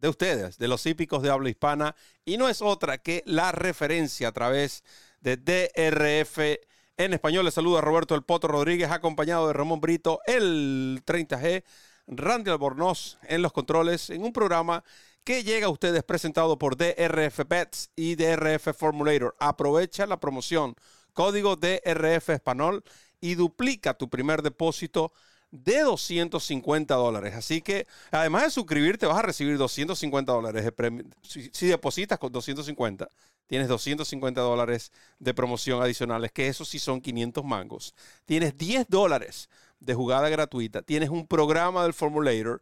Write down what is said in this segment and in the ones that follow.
de ustedes, de los hípicos de habla hispana, y no es otra que la referencia a través de DRF en español. Les saluda Roberto El Potro Rodríguez, acompañado de Ramón Brito, el 30G, Randy Albornoz en los controles, en un programa que llega a ustedes presentado por DRF Bets y DRF Formulator. Aprovecha la promoción, código DRF Español y duplica tu primer depósito de 250 dólares. Así que, además de suscribirte, vas a recibir 250 dólares. Si, si, depositas con 250, tienes 250 dólares de promoción adicionales, que eso sí son 500 mangos. Tienes 10 dólares de jugada gratuita, tienes un programa del Formulator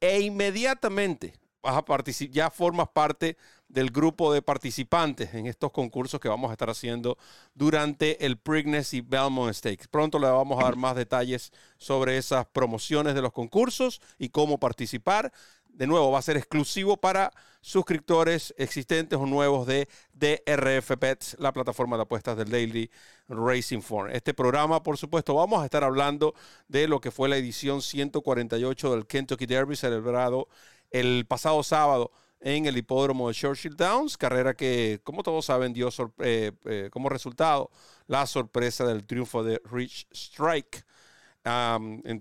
e inmediatamente vas a participar, ya formas parte del grupo de participantes en estos concursos que vamos a estar haciendo durante el Preakness y Belmont Stakes. Pronto le vamos a dar más detalles sobre esas promociones de los concursos y cómo participar. De nuevo, va a ser exclusivo para suscriptores existentes o nuevos de DRF Pets, la plataforma de apuestas del Daily Racing Form. Este programa, por supuesto, vamos a estar hablando de lo que fue la edición 148 del Kentucky Derby celebrado el pasado sábado en el hipódromo de Churchill Downs, carrera que, como todos saben, dio eh, eh, como resultado la sorpresa del triunfo de Rich Strike,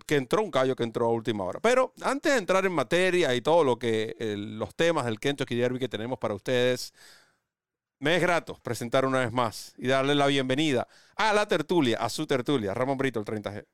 que entró un callo que entró a última hora. Pero antes de entrar en materia y todo lo que los temas del Kentucky Derby que tenemos para ustedes, me es grato presentar una vez más y darle la bienvenida a la tertulia, a su tertulia, Ramón Brito, el 30G.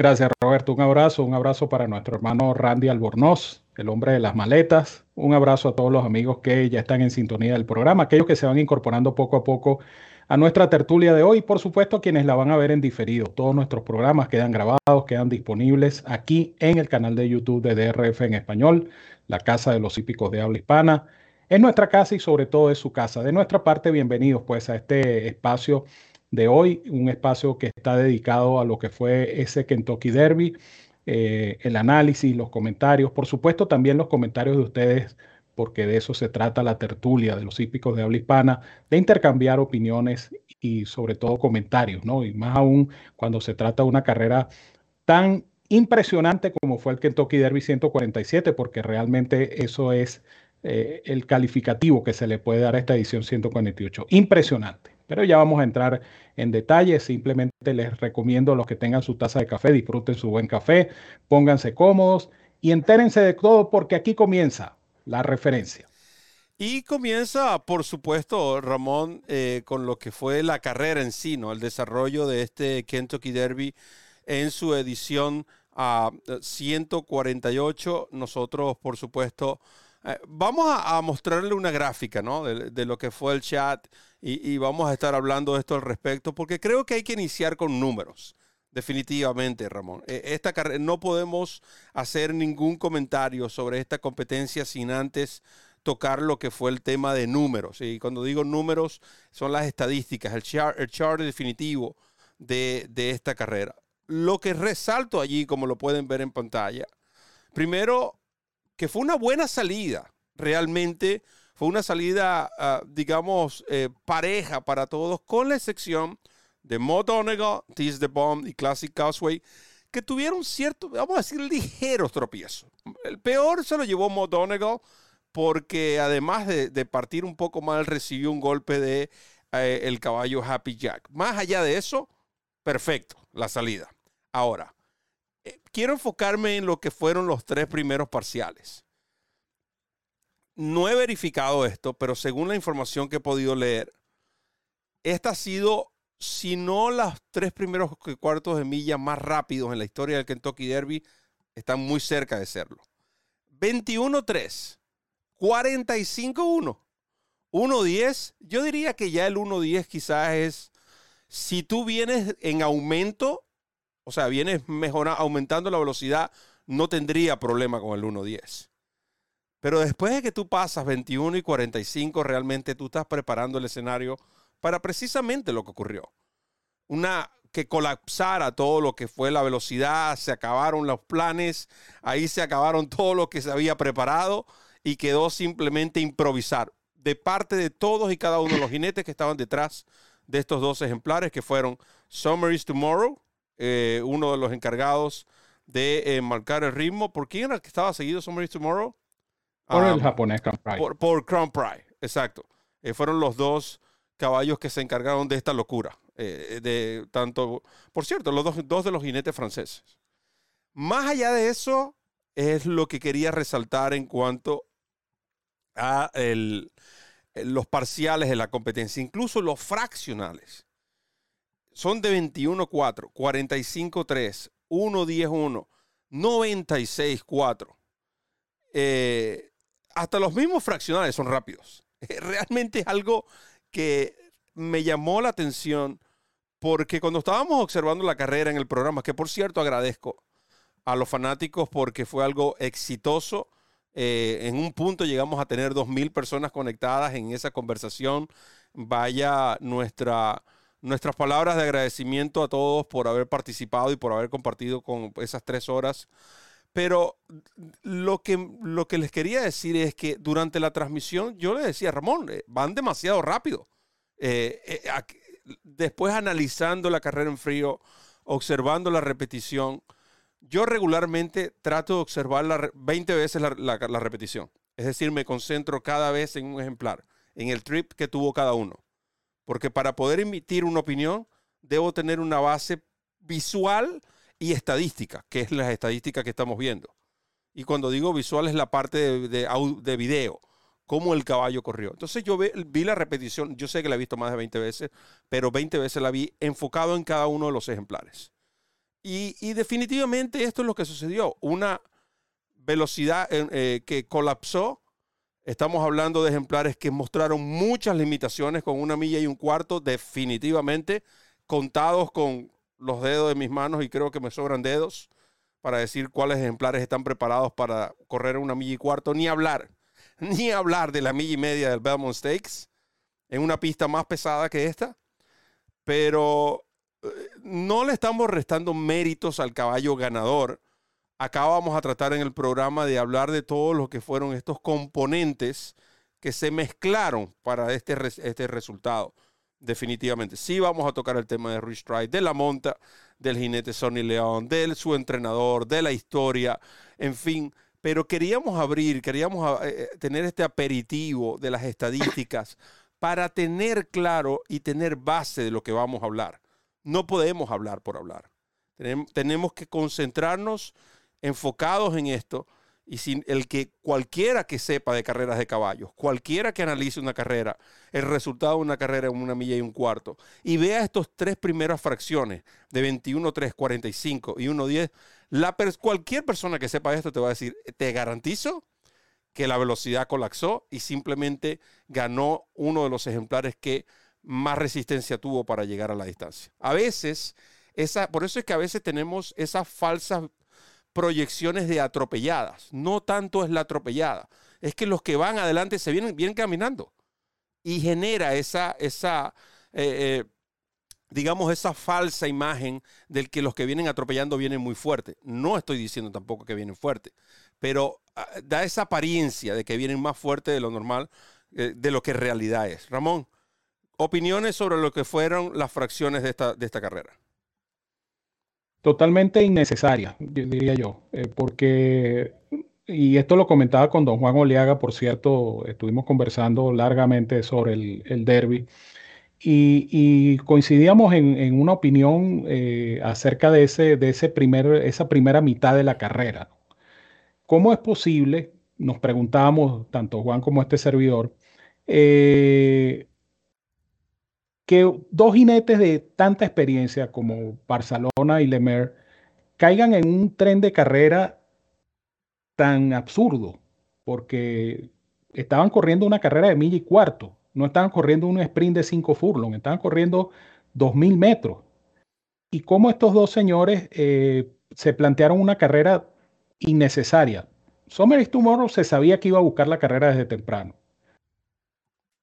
Gracias, Roberto. Un abrazo, un abrazo para nuestro hermano Randy Albornoz, el hombre de las maletas. Un abrazo a todos los amigos que ya están en sintonía del programa, aquellos que se van incorporando poco a poco a nuestra tertulia de hoy, por supuesto, quienes la van a ver en diferido. Todos nuestros programas quedan grabados, quedan disponibles aquí en el canal de YouTube de DRF en español, la Casa de los Hípicos de Habla Hispana. Es nuestra casa y sobre todo es su casa. De nuestra parte, bienvenidos pues a este espacio de hoy, un espacio que está dedicado a lo que fue ese Kentucky Derby, eh, el análisis, los comentarios, por supuesto también los comentarios de ustedes, porque de eso se trata la tertulia de los hípicos de habla hispana, de intercambiar opiniones y sobre todo comentarios, ¿no? Y más aún cuando se trata de una carrera tan impresionante como fue el Kentucky Derby 147, porque realmente eso es eh, el calificativo que se le puede dar a esta edición 148. Impresionante. Pero ya vamos a entrar en detalle. Simplemente les recomiendo a los que tengan su taza de café, disfruten su buen café, pónganse cómodos y entérense de todo porque aquí comienza la referencia. Y comienza, por supuesto, Ramón, eh, con lo que fue la carrera en sí, ¿no? El desarrollo de este Kentucky Derby en su edición a 148. Nosotros, por supuesto, vamos a, mostrarle una gráfica, ¿no? de, lo que fue el chat y, vamos a estar hablando de esto al respecto, porque creo que hay que iniciar con números. Definitivamente, Ramón. E, esta no podemos hacer ningún comentario sobre esta competencia sin antes tocar lo que fue el tema de números. Y cuando digo números, son las estadísticas, el chart, el definitivo de, de esta carrera. Lo que resalto allí, como lo pueden ver en pantalla, primero, que fue una buena salida. Realmente fue una salida, ah, digamos, eh, pareja para todos, con la excepción de Mo Donegal, Tease the Bomb y Classic Causeway, que tuvieron cierto, vamos a decir, ligeros tropiezos. El peor se lo llevó Donegal porque además de, partir un poco mal, recibió un golpe de eh, el caballo Happy Jack. Más allá de eso, perfecto, la salida. Ahora, quiero enfocarme en lo que fueron los tres primeros parciales no he verificado esto, pero según la información que he podido leer, esta ha sido, si no los tres primeros cuartos de milla más rápidos en la historia del Kentucky Derby, están muy cerca de serlo. 21-3, 45-1, 1-10. Yo diría que ya el 1-10 quizás es, si tú vienes en aumento, o sea, vienes mejorando, aumentando la velocidad, no tendría problema con el 1-10 Pero después de que tú pasas 21 y 45, realmente tú estás preparando el escenario para precisamente lo que ocurrió. Una que colapsara todo lo que fue la velocidad, se acabaron los planes, ahí se acabaron todo lo que se había preparado y quedó simplemente improvisar de parte de todos y cada uno de los jinetes que estaban detrás de estos dos ejemplares, que fueron Summer is Tomorrow, eh, uno de los encargados de eh, marcar el ritmo. ¿Por quién era el que estaba seguido is Tomorrow? Por el japonés Crown Pride. Por, por Crown Pride, exacto. Eh, fueron los dos caballos que se encargaron de esta locura. de tanto, por cierto, los dos, dos de los jinetes franceses. Más allá de eso, es lo que quería resaltar en cuanto a el, los parciales de la competencia, incluso los fraccionales. Son de 21-4, 45-3, 1-10-1, 96-4. hasta los mismos fraccionales son rápidos. Realmente es algo que me llamó la atención porque cuando estábamos observando la carrera en el programa, que por cierto agradezco a los fanáticos porque fue algo exitoso, eh, en un punto llegamos a tener 2.000 personas conectadas en esa conversación. Vaya nuestra, nuestras palabras de agradecimiento a todos por haber participado y por haber compartido con esas tres horas. Pero lo que, lo que les quería decir es que durante la transmisión yo le decía, Ramón, eh, van demasiado rápido. Eh, después analizando la carrera en frío, observando la repetición, yo regularmente trato de observar 20 veces la, repetición. Es decir, me concentro cada vez en un ejemplar, en el trip que tuvo cada uno. Porque para poder emitir una opinión, debo tener una base visual y estadística, que es la estadística que estamos viendo. Y cuando digo visual es la parte de, de, video, cómo el caballo corrió. Entonces yo vi la repetición, yo sé que la he visto más de 20 veces, pero 20 veces la vi enfocado en cada uno de los ejemplares. Y, definitivamente esto es lo que sucedió. Una velocidad eh, que colapsó. Estamos hablando de ejemplares que mostraron muchas limitaciones con una milla y un cuarto, definitivamente, contados con los dedos de mis manos y creo que me sobran dedos para decir cuáles ejemplares están preparados para correr una milla y cuarto, ni hablar, ni hablar de la milla y media del Belmont Stakes en una pista más pesada que esta. Pero no le estamos restando méritos al caballo ganador. Acá vamos a tratar en el programa de hablar de todo lo que fueron estos componentes que se mezclaron para este, este resultado. Definitivamente. Sí vamos a tocar el tema de Rich Strike, de la monta, del jinete Sonny León, de su entrenador, de la historia, en fin. Pero queríamos abrir, queríamos eh, eh, tener este aperitivo de las estadísticas para tener claro y tener base de lo que vamos a hablar no podemos hablar por hablar. Tenemos que concentrarnos enfocados en esto y sin el que cualquiera que sepa de carreras de caballos, cualquiera que analice una carrera, el resultado de una carrera en una milla y un cuarto, y vea estos tres primeras fracciones de 21, 3, 45 y 1, 10, la cualquier persona que sepa esto te va a decir, te garantizo que la velocidad colapsó y simplemente ganó uno de los ejemplares que más resistencia tuvo para llegar a la distancia. A veces, esa, por eso es que a veces tenemos esas falsas proyecciones de atropelladas. No tanto es la atropellada, es que los que van adelante se vienen, vienen caminando y genera esa, esa eh, eh, digamos, esa falsa imagen del que los que vienen atropellando vienen muy fuerte. No estoy diciendo tampoco que vienen fuerte, pero ah, da esa apariencia de que vienen más fuerte de lo normal, eh, de lo que realidad es. Ramón opiniones sobre lo que fueron las fracciones de esta, de esta carrera. Totalmente innecesaria, diría yo, eh, porque, y esto lo comentaba con don Juan Oleaga, por cierto, estuvimos conversando largamente sobre el, el derby, y, coincidíamos en, una opinión eh, acerca de, ese, de ese primer, esa primera mitad de la carrera. ¿Cómo es posible, nos preguntábamos tanto Juan como este servidor, eh, que dos jinetes de tanta experiencia como Barcelona y Lemer caigan en un tren de carrera tan absurdo, porque estaban corriendo una carrera de milla y cuarto, no estaban corriendo un sprint de cinco furlong, estaban corriendo dos mil metros. Y cómo estos dos señores eh, se plantearon una carrera innecesaria. Summer is Tomorrow se sabía que iba a buscar la carrera desde temprano.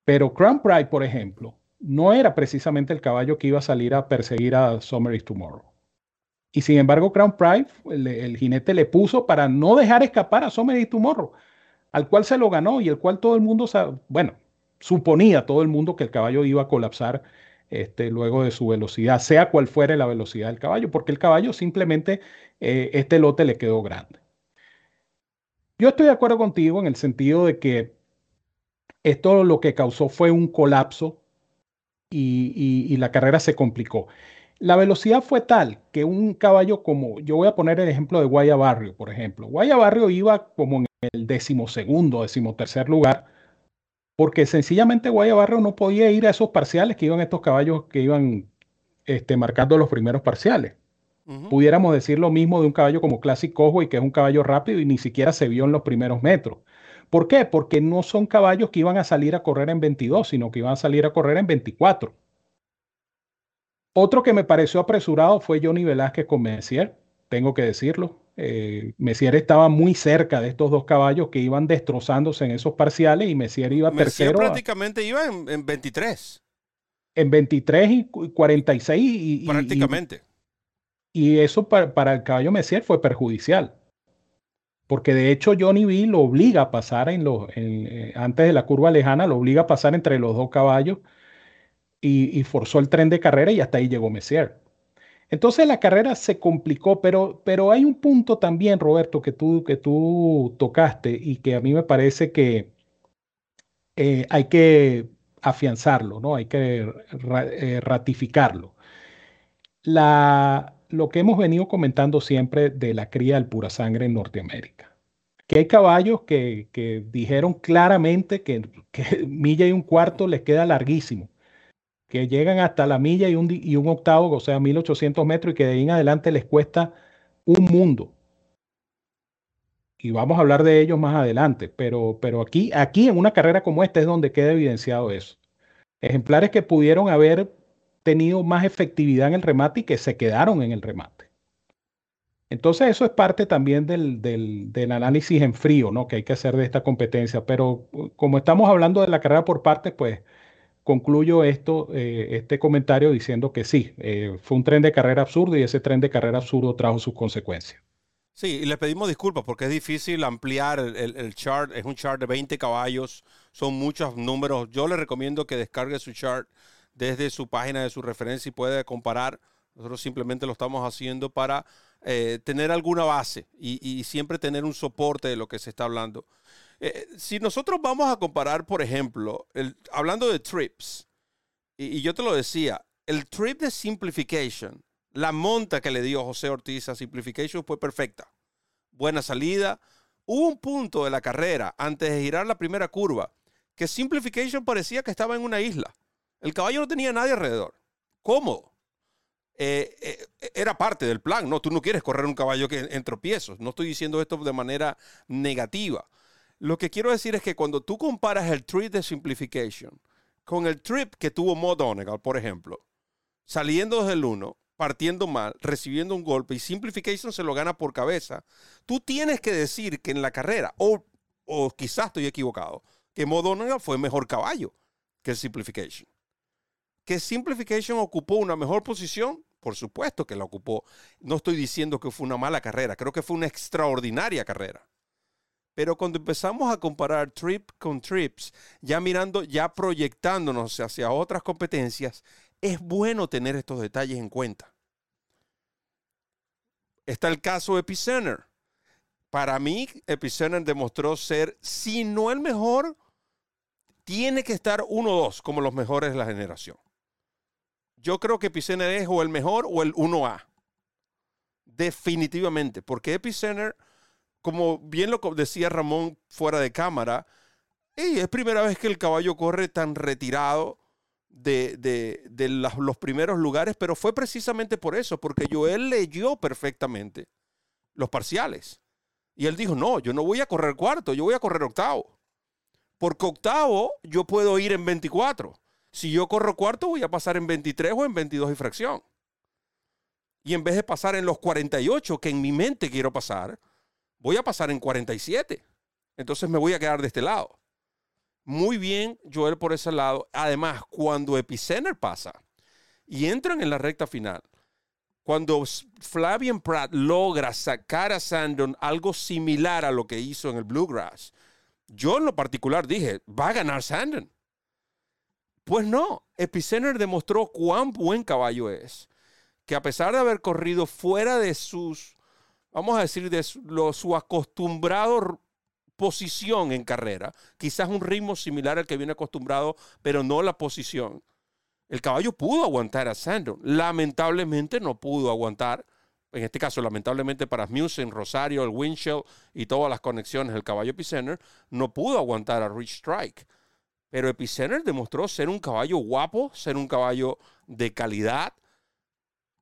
Pero Crown Pride, por ejemplo, no era precisamente el caballo que iba a salir a perseguir a Summer is Tomorrow. Y sin embargo, Crown Pride, el, jinete le puso para no dejar escapar a Summer is Tomorrow, al cual se lo ganó y el cual todo el mundo, bueno, suponía todo el mundo que el caballo iba a colapsar este, luego de su velocidad, sea cual fuere la velocidad del caballo, porque el caballo simplemente, eh, este lote le quedó grande. Yo estoy de acuerdo contigo en el sentido de que esto lo que causó fue un colapso y, la carrera se complicó. La velocidad fue tal que un caballo como, yo voy a poner el ejemplo de Guaya Barrio, por ejemplo. Guaya Barrio iba como en el decimosegundo, decimotercer lugar, porque sencillamente Guaya Barrio no podía ir a esos parciales que iban estos caballos que iban este, marcando los primeros parciales. Pudiéramos decir lo mismo de un caballo como Classic y que es un caballo rápido y ni siquiera se vio en los primeros metros. ¿Por qué? Porque no son caballos que iban a salir a correr en 22, sino que iban a salir a correr en 24. Otro que me pareció apresurado fue Johnny Velázquez con Messier, tengo que decirlo. Eh, Messier estaba muy cerca de estos dos caballos que iban destrozándose en esos parciales y Messier iba Messier tercero. prácticamente iba en, 23. En 23 y 46. Y, prácticamente. Y, eso para, para, el caballo Messier fue perjudicial porque de hecho Johnny B lo obliga a pasar en los, eh, antes de la curva lejana, lo obliga a pasar entre los dos caballos y, forzó el tren de carrera y hasta ahí llegó Messier. Entonces la carrera se complicó, pero, pero hay un punto también, Roberto, que tú, que tú tocaste y que a mí me parece que eh, hay que afianzarlo, ¿no? Hay que eh, ratificarlo. La, lo que hemos venido comentando siempre de la cría del pura sangre en Norteamérica. Que hay caballos que, dijeron claramente que, milla y un cuarto les queda larguísimo, que llegan hasta la milla y un, y un octavo, o sea, 1800 metros, y que de ahí en adelante les cuesta un mundo. Y vamos a hablar de ellos más adelante, pero, pero aquí, aquí en una carrera como esta es donde queda evidenciado eso. Ejemplares que pudieron haber tenido más efectividad en el remate y que se quedaron en el remate. Entonces eso es parte también del, del, análisis en frío ¿no? que hay que hacer de esta competencia. Pero uh, como estamos hablando de la carrera por partes, pues concluyo esto, eh, este comentario diciendo que sí, eh, fue un tren de carrera absurdo y ese tren de carrera absurdo trajo sus consecuencias. Sí, y le pedimos disculpas porque es difícil ampliar el, el, chart. Es un chart de 20 caballos, son muchos números. Yo le recomiendo que descargue su chart desde su página de su referencia y puede comparar. Nosotros simplemente lo estamos haciendo para eh, tener alguna base y, siempre tener un soporte de lo que se está hablando. Eh, si nosotros vamos a comparar, por ejemplo, hablando de trips, y, yo te lo decía, el trip de simplification, la monta que le dio José Ortiz a simplification fue perfecta. Buena salida. Hubo un punto de la carrera antes de girar la primera curva que simplification parecía que estaba en una isla. El caballo no tenía nadie alrededor. ¿Cómo? Eh, eh, era parte del plan, ¿no? Tú no quieres correr un caballo que, en tropiezos. No estoy diciendo esto de manera negativa. Lo que quiero decir es que cuando tú comparas el trip de simplification con el trip que tuvo Mo Donegal, por ejemplo, saliendo desde el 1, partiendo mal, recibiendo un golpe y simplification se lo gana por cabeza, tú tienes que decir que en la carrera, o, o quizás estoy equivocado, que Mo Donegal fue mejor caballo que simplification. ¿Que Simplification ocupó una mejor posición? Por supuesto que la ocupó. No estoy diciendo que fue una mala carrera, creo que fue una extraordinaria carrera. Pero cuando empezamos a comparar trip con trips, ya mirando, ya proyectándonos hacia otras competencias, es bueno tener estos detalles en cuenta. Está el caso Epicenter. Para mí, Epicenter demostró ser, si no el mejor, tiene que estar uno o dos como los mejores de la generación. Yo creo que Epicenter es o el mejor o el 1A. Definitivamente, porque Epicenter, como bien lo decía Ramón fuera de cámara, es primera vez que el caballo corre tan retirado de, los primeros lugares, pero fue precisamente por eso, porque Joel leyó perfectamente los parciales. Y él dijo, no, yo no voy a correr cuarto, yo voy a correr octavo. Porque octavo yo puedo ir en 24. Si yo corro cuarto, voy a pasar en 23 o en 22 y fracción. Y en vez de pasar en los 48 que en mi mente quiero pasar, voy a pasar en 47. Entonces me voy a quedar de este lado. Muy bien, Joel, por ese lado. Además, cuando Epicenter pasa y entran en la recta final, cuando Flavian Pratt logra sacar a Sandon algo similar a lo que hizo en el Bluegrass, yo en lo particular dije, va a ganar Sandon. Pues no, Epicenter demostró cuán buen caballo es, que a pesar de haber corrido fuera de sus, vamos a decir, de su, acostumbrado posición en carrera, quizás un ritmo similar al que viene acostumbrado, pero no la posición el caballo pudo aguantar a Sandon. Lamentablemente no pudo aguantar, en este caso, lamentablemente para Musen, Rosario, el Winchell y todas las conexiones del caballo Epicenter, no pudo aguantar a Rich Strike. Pero Epicenter demostró ser un caballo guapo, ser un caballo de calidad.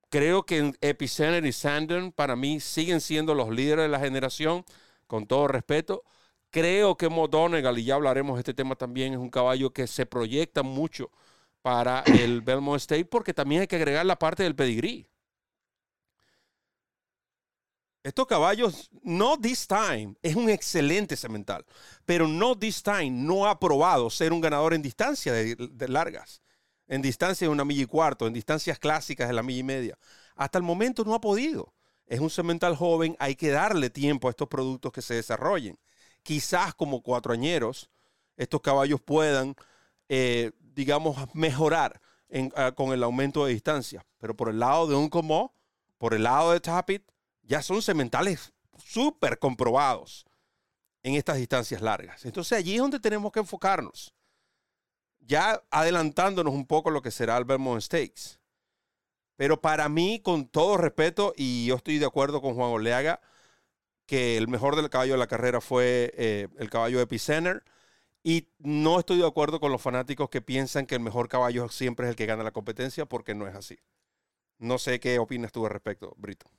Creo que Epicenter y Sandon para mí siguen siendo los líderes de la generación, con todo respeto. Creo que Modonegal, y ya hablaremos de este tema también, es un caballo que se proyecta mucho para el Belmont State porque también hay que agregar la parte del pedigrí. Estos caballos, no this time, es un excelente cemental, pero no this time no ha probado ser un ganador en distancia de, largas, en distancia de una milla y cuarto, en distancias clásicas de la milla y media. Hasta el momento no ha podido. Es un cemental joven, hay que darle tiempo a estos productos que se desarrollen. Quizás como cuatroañeros, estos caballos puedan eh, digamos, mejorar ah, con el aumento de distancia. Pero por el lado de un Como, por el lado de Tapit, ya son cementales súper comprobados en estas distancias largas. Entonces allí es donde tenemos que enfocarnos. Ya adelantándonos un poco lo que será el Vermont Stakes. Pero para mí, con todo respeto, y yo estoy de acuerdo con Juan Oleaga, que el mejor del caballo de la carrera fue eh, el caballo Epicenter. Y no estoy de acuerdo con los fanáticos que piensan que el mejor caballo siempre es el que gana la competencia, porque no es así. No sé qué opinas tú al respecto, Brito.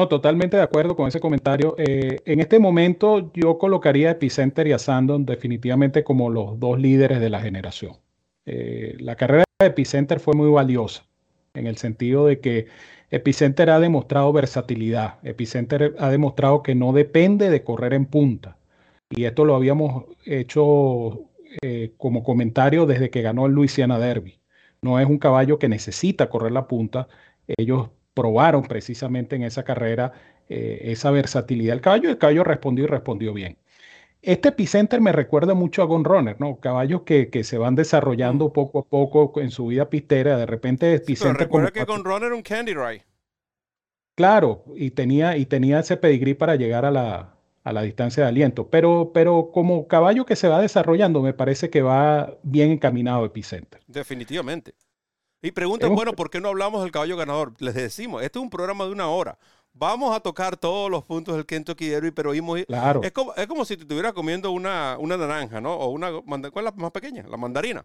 No, totalmente de acuerdo con ese comentario. Eh, en este momento yo colocaría a Epicenter y a Sandon definitivamente como los dos líderes de la generación. Eh, la carrera de Epicenter fue muy valiosa en el sentido de que Epicenter ha demostrado versatilidad. Epicenter ha demostrado que no depende de correr en punta y esto lo habíamos hecho eh, como comentario desde que ganó el Louisiana Derby. No es un caballo que necesita correr la punta. Ellos probaron precisamente en esa carrera eh, esa versatilidad del caballo y el caballo respondió y respondió bien. Este epicenter me recuerda mucho a Gun Runner, ¿no? Caballos que, que, se van desarrollando poco a poco en su vida pistera. De repente epicenter. recuerda que Gun Runner era un Candy Rye. Claro, y tenía, y tenía ese pedigrí para llegar a la, a la distancia de aliento. Pero, pero como caballo que se va desarrollando, me parece que va bien encaminado Epicenter. Definitivamente. Y preguntan, bueno, ¿por qué no hablamos del caballo ganador? Les decimos, este es un programa de una hora. Vamos a tocar todos los puntos del Kentucky Derby, pero oímos... Claro. Es como, es como si te estuvieras comiendo una, una naranja, ¿no? O una... ¿Cuál es la más pequeña? La mandarina.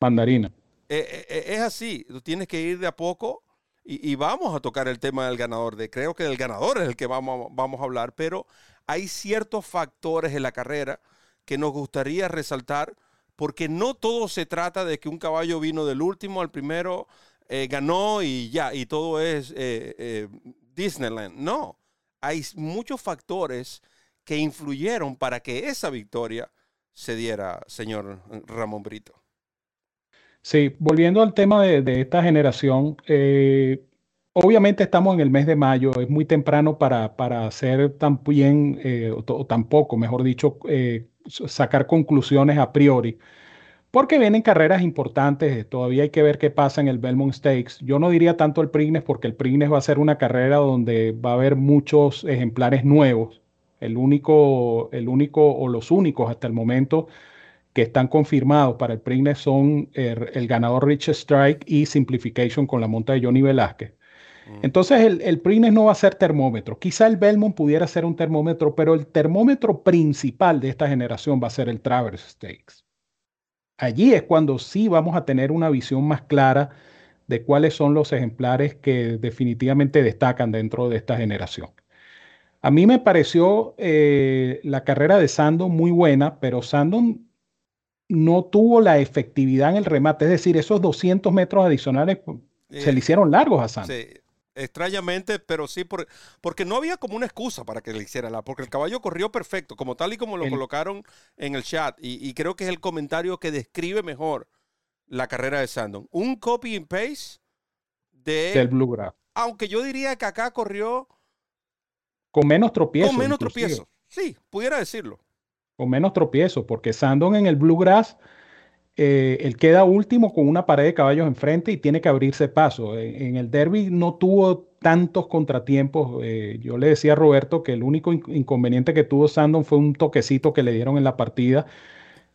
Mandarina. Eh, eh, eh, es así. Tú tienes que ir de a poco y, y, vamos a tocar el tema del ganador. De, creo que el ganador es el que vamos, vamos a hablar, pero hay ciertos factores en la carrera que nos gustaría resaltar, porque no todo se trata de que un caballo vino del último al primero, eh, ganó y ya, y todo es eh, eh, Disneyland. No, hay muchos factores que influyeron para que esa victoria se diera, señor Ramón Brito. Sí, volviendo al tema de, de esta generación, Obviamente estamos en el mes de mayo, es muy temprano para, para hacer tan bien, eh, o, tampoco, mejor dicho, eh, sacar conclusiones a priori, porque vienen carreras importantes, todavía hay que ver qué pasa en el Belmont Stakes. Yo no diría tanto el Prignes, porque el Prignes va a ser una carrera donde va a haber muchos ejemplares nuevos. El único, el único o los únicos hasta el momento que están confirmados para el Prignes son el, el ganador Rich Strike y Simplification con la monta de Johnny Velázquez. Mm. Entonces el, el Prines no va a ser termómetro. Quizá el Belmont pudiera ser un termómetro, pero el termómetro principal de esta generación va a ser el Traverse Stakes. Allí es cuando sí vamos a tener una visión más clara de cuáles son los ejemplares que definitivamente destacan dentro de esta generación. A mí me pareció eh, la carrera de Sandon muy buena, pero Sandon no tuvo la efectividad en el remate, es decir, esos 200 metros adicionales se le hicieron largos a Sandon. Extrañamente, pero sí, por, porque no había como una excusa para que le hiciera la, porque el caballo corrió perfecto, como tal y como lo colocaron en el chat, y, creo que es el comentario que describe mejor la carrera de Sandon. Un copy and paste de, del Bluegrass. Aunque yo diría que acá corrió con menos tropiezos. Con menos tropiezos, sí, pudiera decirlo. Con menos tropiezos, porque Sandon en el Bluegrass eh, él queda último con una pared de caballos enfrente y tiene que abrirse paso. En, el derby no tuvo tantos contratiempos. Eh, yo le decía a Roberto que el único inconveniente que tuvo Sandon fue un toquecito que le dieron en la partida,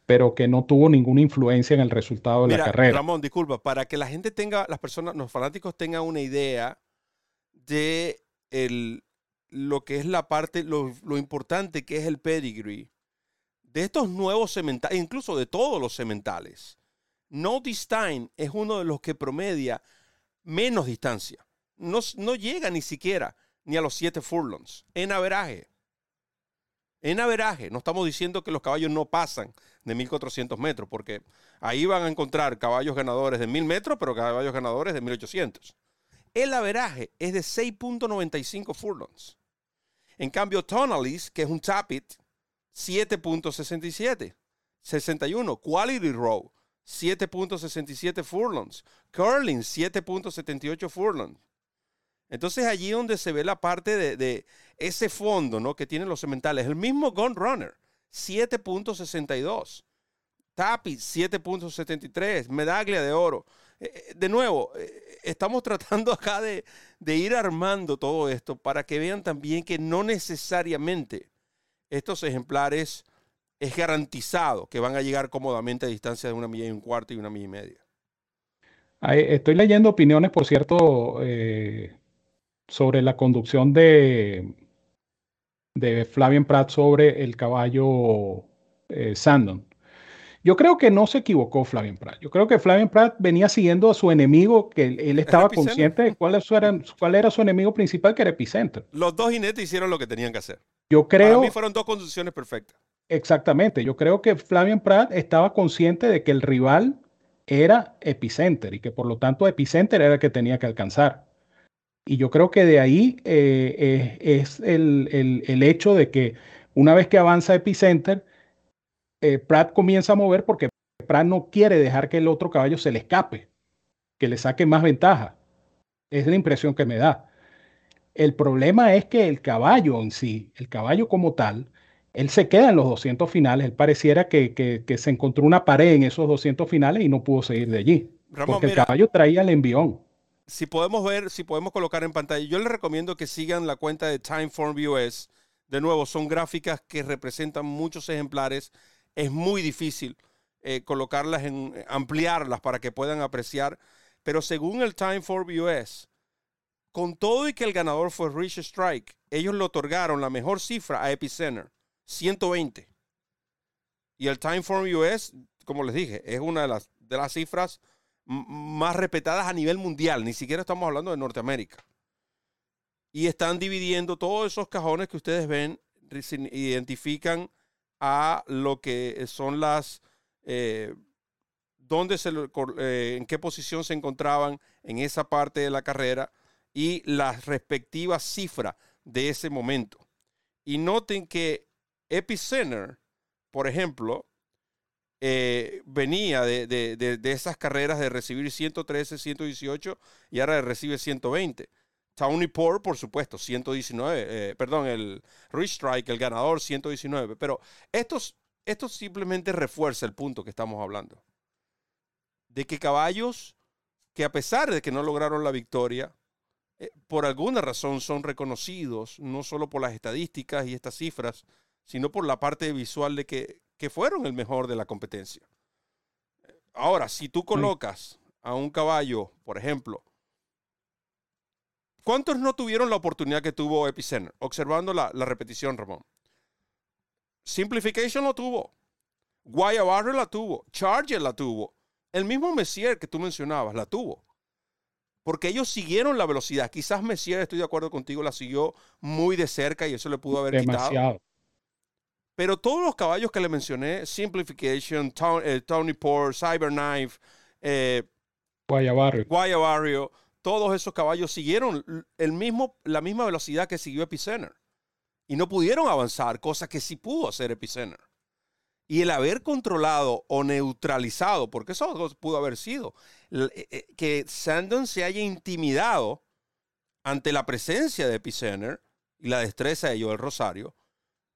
pero que no tuvo ninguna influencia en el resultado de la carrera. Ramón, disculpa, para que la gente tenga, las personas, los fanáticos tengan una idea de lo que es la parte, lo, lo importante que es el pedigree de estos nuevos cementales, incluso de todos los cementales, No Stein es uno de los que promedia menos distancia. No, no llega ni siquiera ni a los 7 furlongs en averaje. En averaje, no estamos diciendo que los caballos no pasan de 1400 metros, porque ahí van a encontrar caballos ganadores de 1000 metros, pero caballos ganadores de 1800. El averaje es de 6.95 furlongs. En cambio, Tonalis, que es un tapit, 7.67. 61. Quality Row, 7.67 furlongs. Curling, 7.78 furlongs. Entonces allí donde se ve la parte de, ese fondo ¿no? que tienen los cementales. El mismo Gun Runner, 7.62. Tapi, 7.73. Medaglia de oro. Eh, eh, de nuevo, eh, estamos tratando acá de, de ir armando todo esto para que vean también que no necesariamente estos ejemplares es garantizado que van a llegar cómodamente a distancia de una milla y un cuarto y una milla y media. Estoy leyendo opiniones, por cierto, eh, sobre la conducción de, de Flavian Pratt sobre el caballo eh, Sandon. Yo creo que no se equivocó Flavian Pratt. Yo creo que Flavian Pratt venía siguiendo a su enemigo, que él, estaba consciente de cuál era, cuál era, su enemigo principal, que era Epicenter. Los dos jinetes hicieron lo que tenían que hacer. Yo creo. Para mí fueron dos condiciones perfectas. Exactamente. Yo creo que Flavian Pratt estaba consciente de que el rival era Epicenter y que por lo tanto Epicenter era el que tenía que alcanzar. Y yo creo que de ahí eh, es el, el hecho de que una vez que avanza Epicenter, eh, Pratt comienza a mover porque Pratt no quiere dejar que el otro caballo se le escape, que le saque más ventaja. Es la impresión que me da. El problema es que el caballo en sí, el caballo como tal, él se queda en los 200 finales. Él pareciera que, se encontró una pared en esos 200 finales y no pudo seguir de allí. porque el caballo traía el envión. Si podemos ver, si podemos colocar en pantalla, yo les recomiendo que sigan la cuenta de Timeform US. De nuevo, son gráficas que representan muchos ejemplares es muy difícil eh, colocarlas en, ampliarlas para que puedan apreciar. Pero según el Time for US, con todo y que el ganador fue Rich Strike, ellos le otorgaron la mejor cifra a Epicenter, 120. Y el Time for US, como les dije, es una de las, de las cifras más respetadas a nivel mundial. Ni siquiera estamos hablando de Norteamérica. Y están dividiendo todos esos cajones que ustedes ven, identifican a lo que son las, eh, dónde se, eh, en qué posición se encontraban en esa parte de la carrera y las respectivas cifras de ese momento. Y noten que Epicenter, por ejemplo, eh, venía de, de, de, esas carreras de recibir 113, 118 y ahora recibe 120. Tony Poor, por supuesto, 119. Eh, perdón, el Rich Strike, el ganador, 119. Pero esto, esto simplemente refuerza el punto que estamos hablando. De que caballos que a pesar de que no lograron la victoria, eh, por alguna razón son reconocidos, no solo por las estadísticas y estas cifras, sino por la parte visual de que, que fueron el mejor de la competencia. Ahora, si tú colocas a un caballo, por ejemplo, ¿Cuántos no tuvieron la oportunidad que tuvo Epicenter? Observando la, repetición, Ramón. Simplification lo tuvo. Guayabarre la tuvo. Charger la tuvo. El mismo Messier que tú mencionabas la tuvo. Porque ellos siguieron la velocidad. Quizás Messier, estoy de acuerdo contigo, la siguió muy de cerca y eso le pudo haber quitado. Pero todos los caballos que le mencioné, Simplification, Tony, eh, Tony Cyberknife, eh, Guayabarrio todos esos caballos siguieron el mismo, la misma velocidad que siguió Epicenter. Y no pudieron avanzar, cosa que sí pudo hacer Epicenter. Y el haber controlado o neutralizado, porque eso pudo haber sido, eh, eh, que Sandon se haya intimidado ante la presencia de Epicenter y la destreza de Joel Rosario.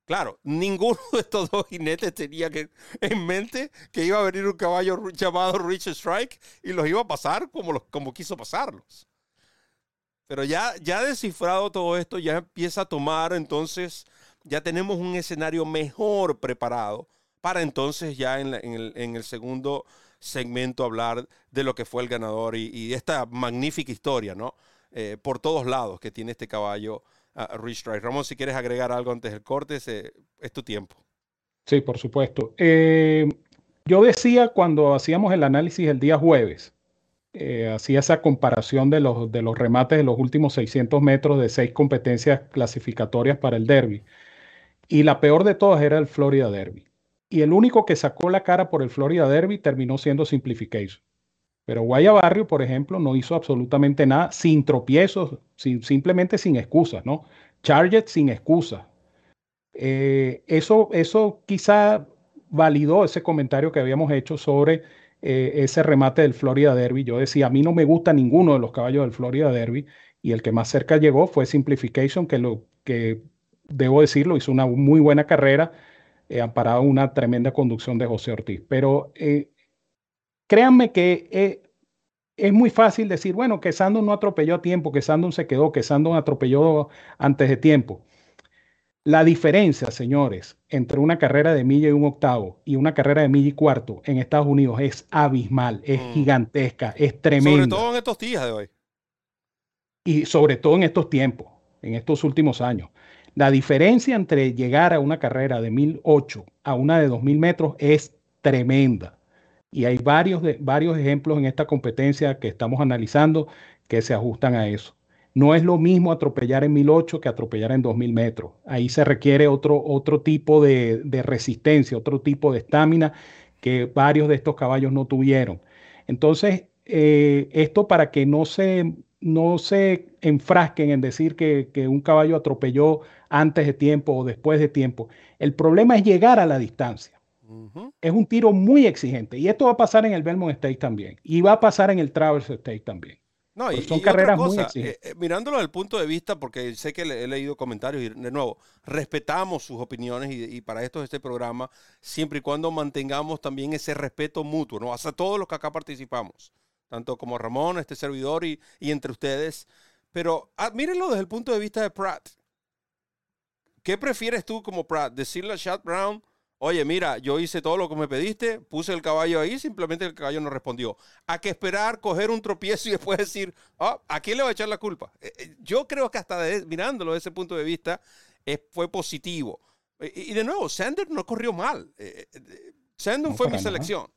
Claro, ninguno de estos dos jinetes tenía que, en mente que iba a venir un caballo llamado Rich Strike y los iba a pasar como, los, como quiso pasarlos. Pero ya, ya descifrado todo esto, ya empieza a tomar, entonces ya tenemos un escenario mejor preparado para entonces ya en, el, segundo segmento hablar de lo que fue el ganador y, esta magnífica historia, ¿no? Eh, por todos lados que tiene este caballo Ramón, si quieres agregar algo antes del corte, es tu tiempo. Sí, por supuesto. Eh, yo decía cuando hacíamos el análisis el día jueves, eh, hacía esa comparación de los, de los remates de los últimos 600 metros de seis competencias clasificatorias para el derby. Y la peor de todas era el Florida Derby. Y el único que sacó la cara por el Florida Derby terminó siendo Simplification. Pero Guaya Barrio, por ejemplo, no hizo absolutamente nada sin tropiezos, sin, simplemente sin excusas, ¿no? Charget sin excusas. Eh, eso, eso quizá validó ese comentario que habíamos hecho sobre eh, ese remate del Florida Derby. Yo decía, a mí no me gusta ninguno de los caballos del Florida Derby y el que más cerca llegó fue Simplification, que lo que debo decirlo, hizo una muy buena carrera, eh, amparado una tremenda conducción de José Ortiz. Pero eh, créanme que es muy fácil decir, bueno, que Sandon no atropelló a tiempo, que Sandon se quedó, que Sandon atropelló antes de tiempo. La diferencia, señores, entre una carrera de milla y un octavo y una carrera de milla y cuarto en Estados Unidos es abismal, es mm. gigantesca, es tremenda. Sobre todo en estos días de hoy. Y sobre todo en estos tiempos, en estos últimos años. La diferencia entre llegar a una carrera de 1008 a una de 2000 metros es tremenda. Y hay varios, de, varios ejemplos en esta competencia que estamos analizando que se ajustan a eso. No es lo mismo atropellar en 1008 que atropellar en 2000 metros. Ahí se requiere otro, otro tipo de, resistencia, otro tipo de estamina que varios de estos caballos no tuvieron. Entonces, eh, esto para que no se, no se enfrasquen en decir que, un caballo atropelló antes de tiempo o después de tiempo. El problema es llegar a la distancia. Es un tiro muy exigente y esto va a pasar en el Belmont State también y va a pasar en el Traverse State también. No, y, son carreras muy eh, eh, mirándolo desde el punto de vista, porque sé que he leído comentarios y de nuevo, respetamos sus opiniones y, para esto es este programa, siempre y cuando mantengamos también ese respeto mutuo, ¿no? Hacia todos los que acá participamos, tanto como Ramón, este servidor y, entre ustedes. Pero ah, mírenlo desde el punto de vista de Pratt. ¿Qué prefieres tú como Pratt? ¿Decirle a Chad Brown? Oye, mira, yo hice todo lo que me pediste, puse el caballo ahí, simplemente el caballo no respondió. ¿A que esperar, coger un tropiezo y después decir, oh, ¿a quién le va a echar la culpa? Eh, eh, yo creo que hasta mirándolo desde ese punto de vista fue positivo. Y, de nuevo, Sander no corrió mal. Eh, Sander fue mi selección.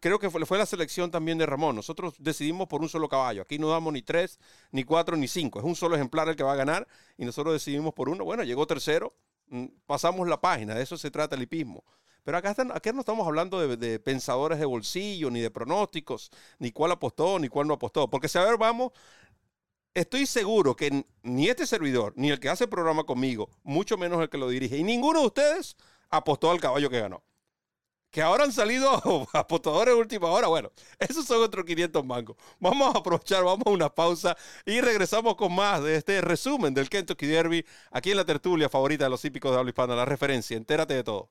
Creo que fue, fue, la selección también de Ramón. Nosotros decidimos por un solo caballo. Aquí no damos ni tres, ni cuatro, ni cinco. Es un solo ejemplar el que va a ganar y nosotros decidimos por uno. Bueno, llegó tercero pasamos la página, de eso se trata el hipismo. Pero acá, están, no estamos hablando de, pensadores de bolsillo, ni de pronósticos, ni cuál apostó, ni cuál no apostó. Porque si a ver, vamos, estoy seguro que ni este servidor, ni el que hace el programa conmigo, mucho menos el que lo dirige, y ninguno de ustedes apostó al caballo que ganó que ahora han salido apostadores de última hora. Bueno, esos son otros 500 mangos. Vamos a aprovechar, vamos a una pausa y regresamos con más de este resumen del Kentucky Derby aquí en la tertulia favorita de los hípicos de habla hispana, la referencia. Entérate de todo.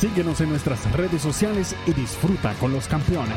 Síguenos en nuestras redes sociales y disfruta con los campeones.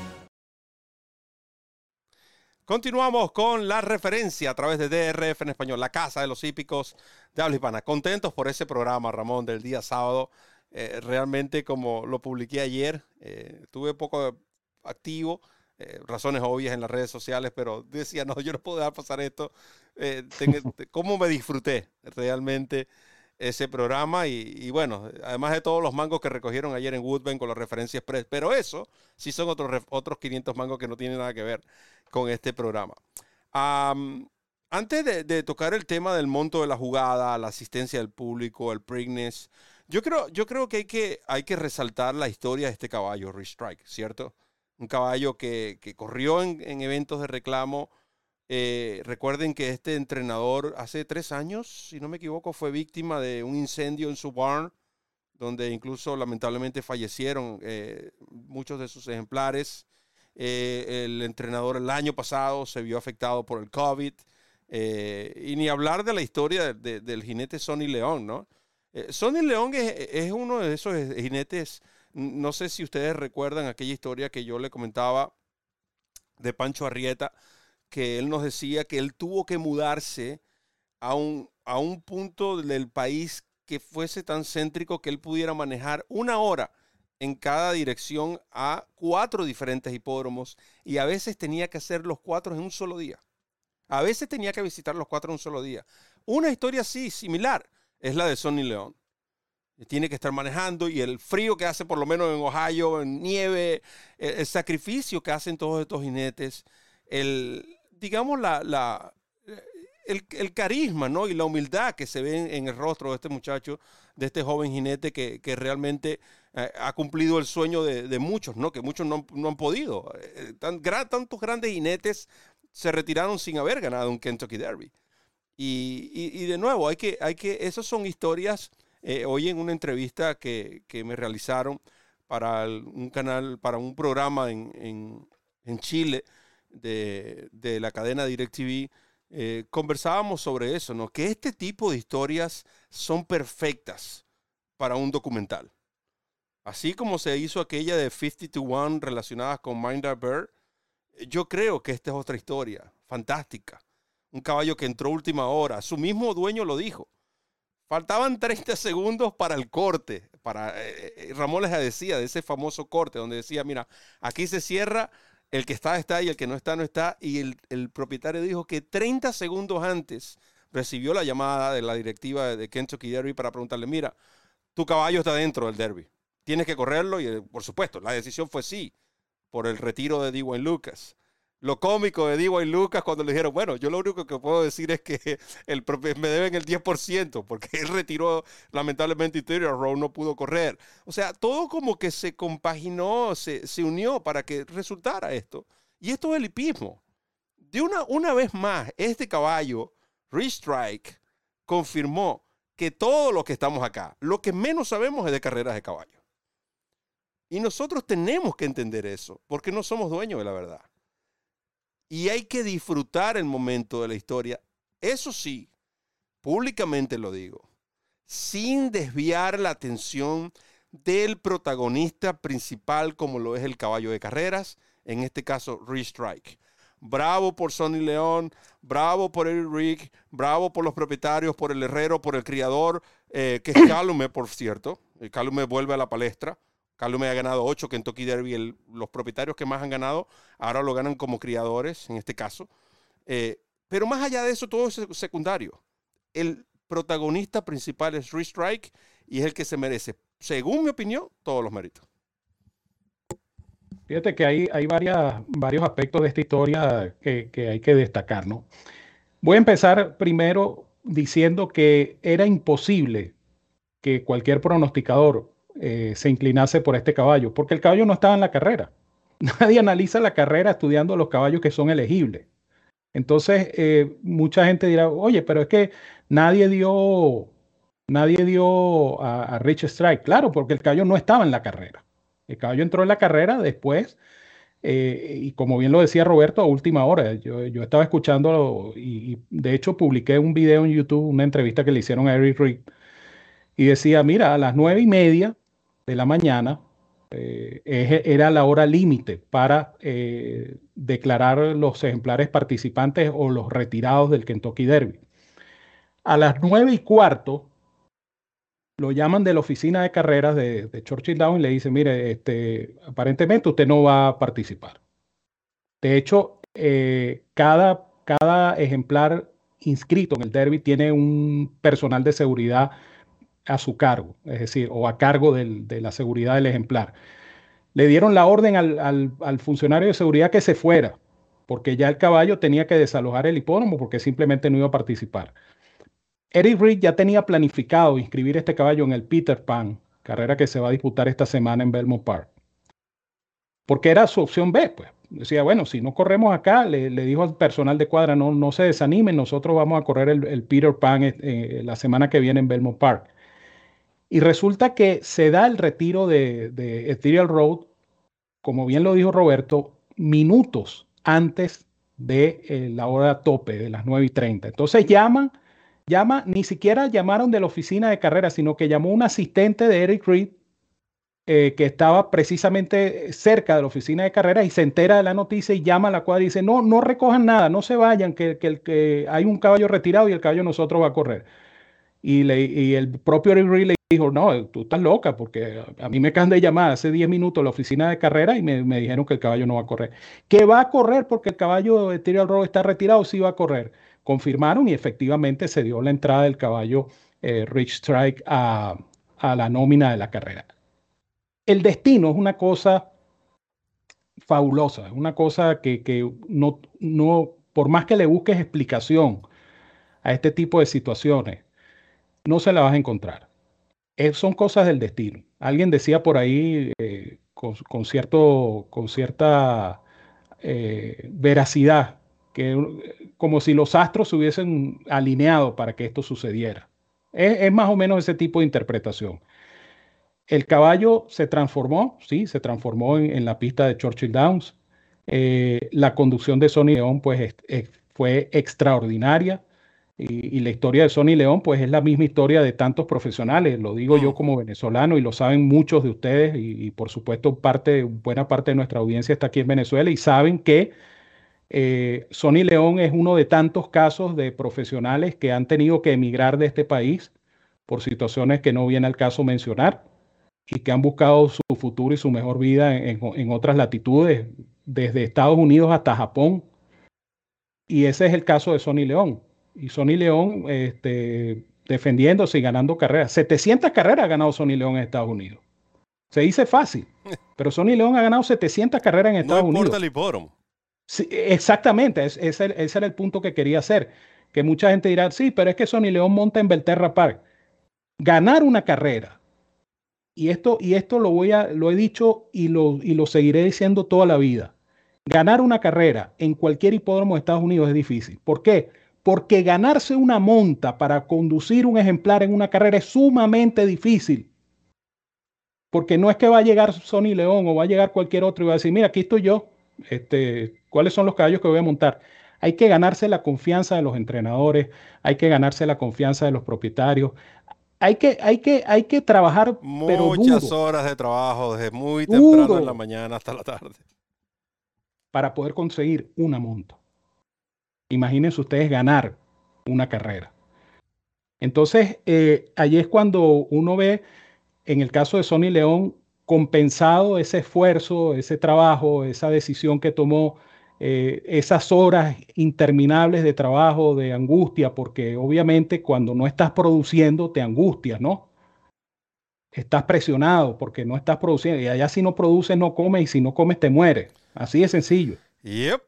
Continuamos con la referencia a través de DRF en español, la casa de los hípicos de habla hispana. Contentos por ese programa, Ramón, del día sábado. Eh, realmente, como lo publiqué ayer, eh, estuve poco activo, eh, razones obvias en las redes sociales, pero decía, no, yo no puedo dejar pasar esto. ¿Cómo me disfruté realmente ese programa? Y, bueno, además de todos los mangos que recogieron ayer en Woodbine con la referencia express, pero eso sí son otros, otros 500 mangos que no tienen nada que ver con este programa. antes de, tocar el tema del monto de la jugada, la asistencia del público, el Preakness, yo creo, yo creo que, hay que hay que resaltar la historia de este caballo, Rich Strike, ¿cierto? Un caballo que, corrió en, eventos de reclamo. Eh, recuerden que este entrenador hace tres años, si no me equivoco, fue víctima de un incendio en su barn, donde incluso lamentablemente fallecieron eh, muchos de sus ejemplares. Eh, el entrenador el año pasado se vio afectado por el COVID. Y ni hablar de la historia del jinete Sonny León, ¿no? Sonny León es, uno de esos jinetes, no sé si ustedes recuerdan aquella historia que yo le comentaba de Pancho Arrieta, que él nos decía que él tuvo que mudarse a un, a un punto del país que fuese tan céntrico que él pudiera manejar una hora en cada dirección a cuatro diferentes hipódromos y a veces tenía que hacer los cuatro en un solo día. A veces tenía que visitar los cuatro en un solo día. Una historia así, similar, es la de Sonny León. Tiene que estar manejando y el frío que hace por lo menos en Ohio, en nieve, el, sacrificio que hacen todos estos jinetes, el, digamos, la, el, carisma ¿no? y la humildad que se ve en, el rostro de este muchacho, de este joven jinete que, que realmente eh, ha cumplido el sueño de, muchos, ¿no? Que muchos no, han podido. Eh, tan, tantos grandes jinetes se retiraron sin haber ganado un Kentucky Derby. Y, de nuevo, hay que, hay que, esas son historias. Eh, hoy en una entrevista que, me realizaron para un canal, para un programa en, Chile de, de, la cadena DirecTV, conversábamos sobre eso, ¿no? Que este tipo de historias son perfectas para un documental. Así como se hizo aquella de 50 to 1 relacionada con Minder Bird, yo creo que esta es otra historia fantástica. Un caballo que entró última hora. Su mismo dueño lo dijo. Faltaban 30 segundos para el corte. Para, eh, eh, Ramón les decía de ese famoso corte donde decía, mira, aquí se cierra, el que está está y el que no está no está. Y el, propietario dijo que 30 segundos antes recibió la llamada de la directiva de Kentucky Derby para preguntarle, mira, tu caballo está dentro del derby tienes que correrlo y eh, por supuesto, la decisión fue sí, por el retiro de D.Y. Lucas. Lo cómico de D.Y. Lucas cuando le dijeron, bueno, yo lo único que puedo decir es que el, me deben el 10% porque él retiró lamentablemente Interior Row, no pudo correr. O sea, todo como que se compaginó, se, se unió para que resultara esto. Y esto es el hipismo. De una, una vez más, este caballo, Restrike, confirmó que todos los que estamos acá, lo que menos sabemos es de carreras de caballo. Y nosotros tenemos que entender eso, porque no somos dueños de la verdad. Y hay que disfrutar el momento de la historia. Eso sí, públicamente lo digo, sin desviar la atención del protagonista principal como lo es el caballo de carreras, en este caso Restrike. Bravo por Sonny León, bravo por Eric Rick, bravo por los propietarios, por el herrero, por el criador, eh, que es Calume, por cierto. El Calume vuelve a la palestra. Calume ha ganado ocho Kentucky Derby. los propietarios que más han ganado ahora lo ganan como criadores, en este caso. Eh, pero más allá de eso, todo es secundario. El protagonista principal es Strike y es el que se merece, según mi opinión, todos los méritos. Fíjate que hay, hay varias, varios aspectos de esta historia que, que hay que destacar, ¿no? Voy a empezar primero diciendo que era imposible que cualquier pronosticador eh, se inclinase por este caballo, porque el caballo no estaba en la carrera. Nadie analiza la carrera estudiando los caballos que son elegibles. Entonces, eh, mucha gente dirá, oye, pero es que nadie dio, nadie dio a, Rich Strike. Claro, porque el caballo no estaba en la carrera. El caballo entró en la carrera después, eh, y como bien lo decía Roberto, a última hora. Yo, estaba escuchando y, de hecho publiqué un video en YouTube, una entrevista que le hicieron a Eric Reed, y decía, mira, a las nueve y media de la mañana eh, era la hora límite para eh, declarar los ejemplares participantes o los retirados del Kentucky Derby. A las nueve y cuarto lo llaman de la oficina de carreras de, Churchill Down y le dicen, mire, este, aparentemente usted no va a participar. De hecho, eh, cada, cada ejemplar inscrito en el derby tiene un personal de seguridad a su cargo, es decir, o a cargo de la seguridad del ejemplar. Le dieron la orden al, funcionario de seguridad que se fuera, porque ya el caballo tenía que desalojar el hipódromo porque simplemente no iba a participar. Eric Reed ya tenía planificado inscribir este caballo en el Peter Pan, carrera que se va a disputar esta semana en Belmont Park. Porque era su opción B, pues. Decía, bueno, si no corremos acá, le, dijo al personal de cuadra, no, no se desanimen, nosotros vamos a correr el, Peter Pan eh, la semana que viene en Belmont Park. Y resulta que se da el retiro de, de Ethereal Road, como bien lo dijo Roberto, minutos antes de eh, la hora tope, de las 9 y 30. Entonces llaman, llama, ni siquiera llamaron de la oficina de carrera, sino que llamó un asistente de Eric Reed, eh, que estaba precisamente cerca de la oficina de carrera y se entera de la noticia y llama a la cuadra y dice, no, no recojan nada, no se vayan, que, que, hay un caballo retirado y el caballo nosotros va a correr. Y el propio Eric Reed le dijo, no, tú estás loca, porque a mí me acaban de llamar hace 10 minutos a la oficina de carrera y me, dijeron que el caballo no va a correr. Que va a correr porque el caballo de Tirial Road está retirado, sí va a correr. Confirmaron y efectivamente se dio la entrada del caballo eh, Rich Strike a, la nómina de la carrera. El destino es una cosa fabulosa, es una cosa que, que no, no, por más que le busques explicación a este tipo de situaciones, no se la vas a encontrar son cosas del destino. Alguien decía por ahí eh, con, cierto, con cierta eh, veracidad, que como si los astros se hubiesen alineado para que esto sucediera. Es, más o menos ese tipo de interpretación. El caballo se transformó, sí, se transformó en, la pista de Churchill Downs. Eh, la conducción de Sonny León pues, fue extraordinaria. Y, la historia de Sony León, pues es la misma historia de tantos profesionales. Lo digo yo mm. como venezolano y lo saben muchos de ustedes y, por supuesto parte, buena parte de nuestra audiencia está aquí en Venezuela y saben que eh, Sony León es uno de tantos casos de profesionales que han tenido que emigrar de este país por situaciones que no viene al caso mencionar y que han buscado su futuro y su mejor vida en, en otras latitudes, desde Estados Unidos hasta Japón. Y ese es el caso de Sony León y Sony León este, defendiéndose y ganando carreras. 700 carreras ha ganado Sony León en Estados Unidos. Se dice fácil, pero Sony León ha ganado 700 carreras en Estados Unidos. El hipódromo. Sí, exactamente, ese, ese, era el punto que quería hacer. Que mucha gente dirá, sí, pero es que Sony León monta en Belterra Park. Ganar una carrera, y esto, y esto lo, voy a, lo he dicho y lo, y lo seguiré diciendo toda la vida. Ganar una carrera en cualquier hipódromo de Estados Unidos es difícil. ¿Por qué? Porque ganarse una monta para conducir un ejemplar en una carrera es sumamente difícil. Porque no es que va a llegar Sony León o va a llegar cualquier otro y va a decir, mira, aquí estoy yo, este, ¿cuáles son los caballos que voy a montar? Hay que ganarse la confianza de los entrenadores, hay que ganarse la confianza de los propietarios. Hay que, hay que, hay que trabajar. Muchas horas de trabajo, desde muy temprano en la mañana hasta la tarde. Para poder conseguir una monta. Imagínense ustedes ganar una carrera. Entonces, eh, allí es cuando uno ve, en el caso de Sony León, compensado ese esfuerzo, ese trabajo, esa decisión que tomó, eh, esas horas interminables de trabajo, de angustia, porque obviamente cuando no estás produciendo te angustias, ¿no? Estás presionado porque no estás produciendo. Y allá si no produces, no comes, y si no comes, te mueres. Así de sencillo. Yep.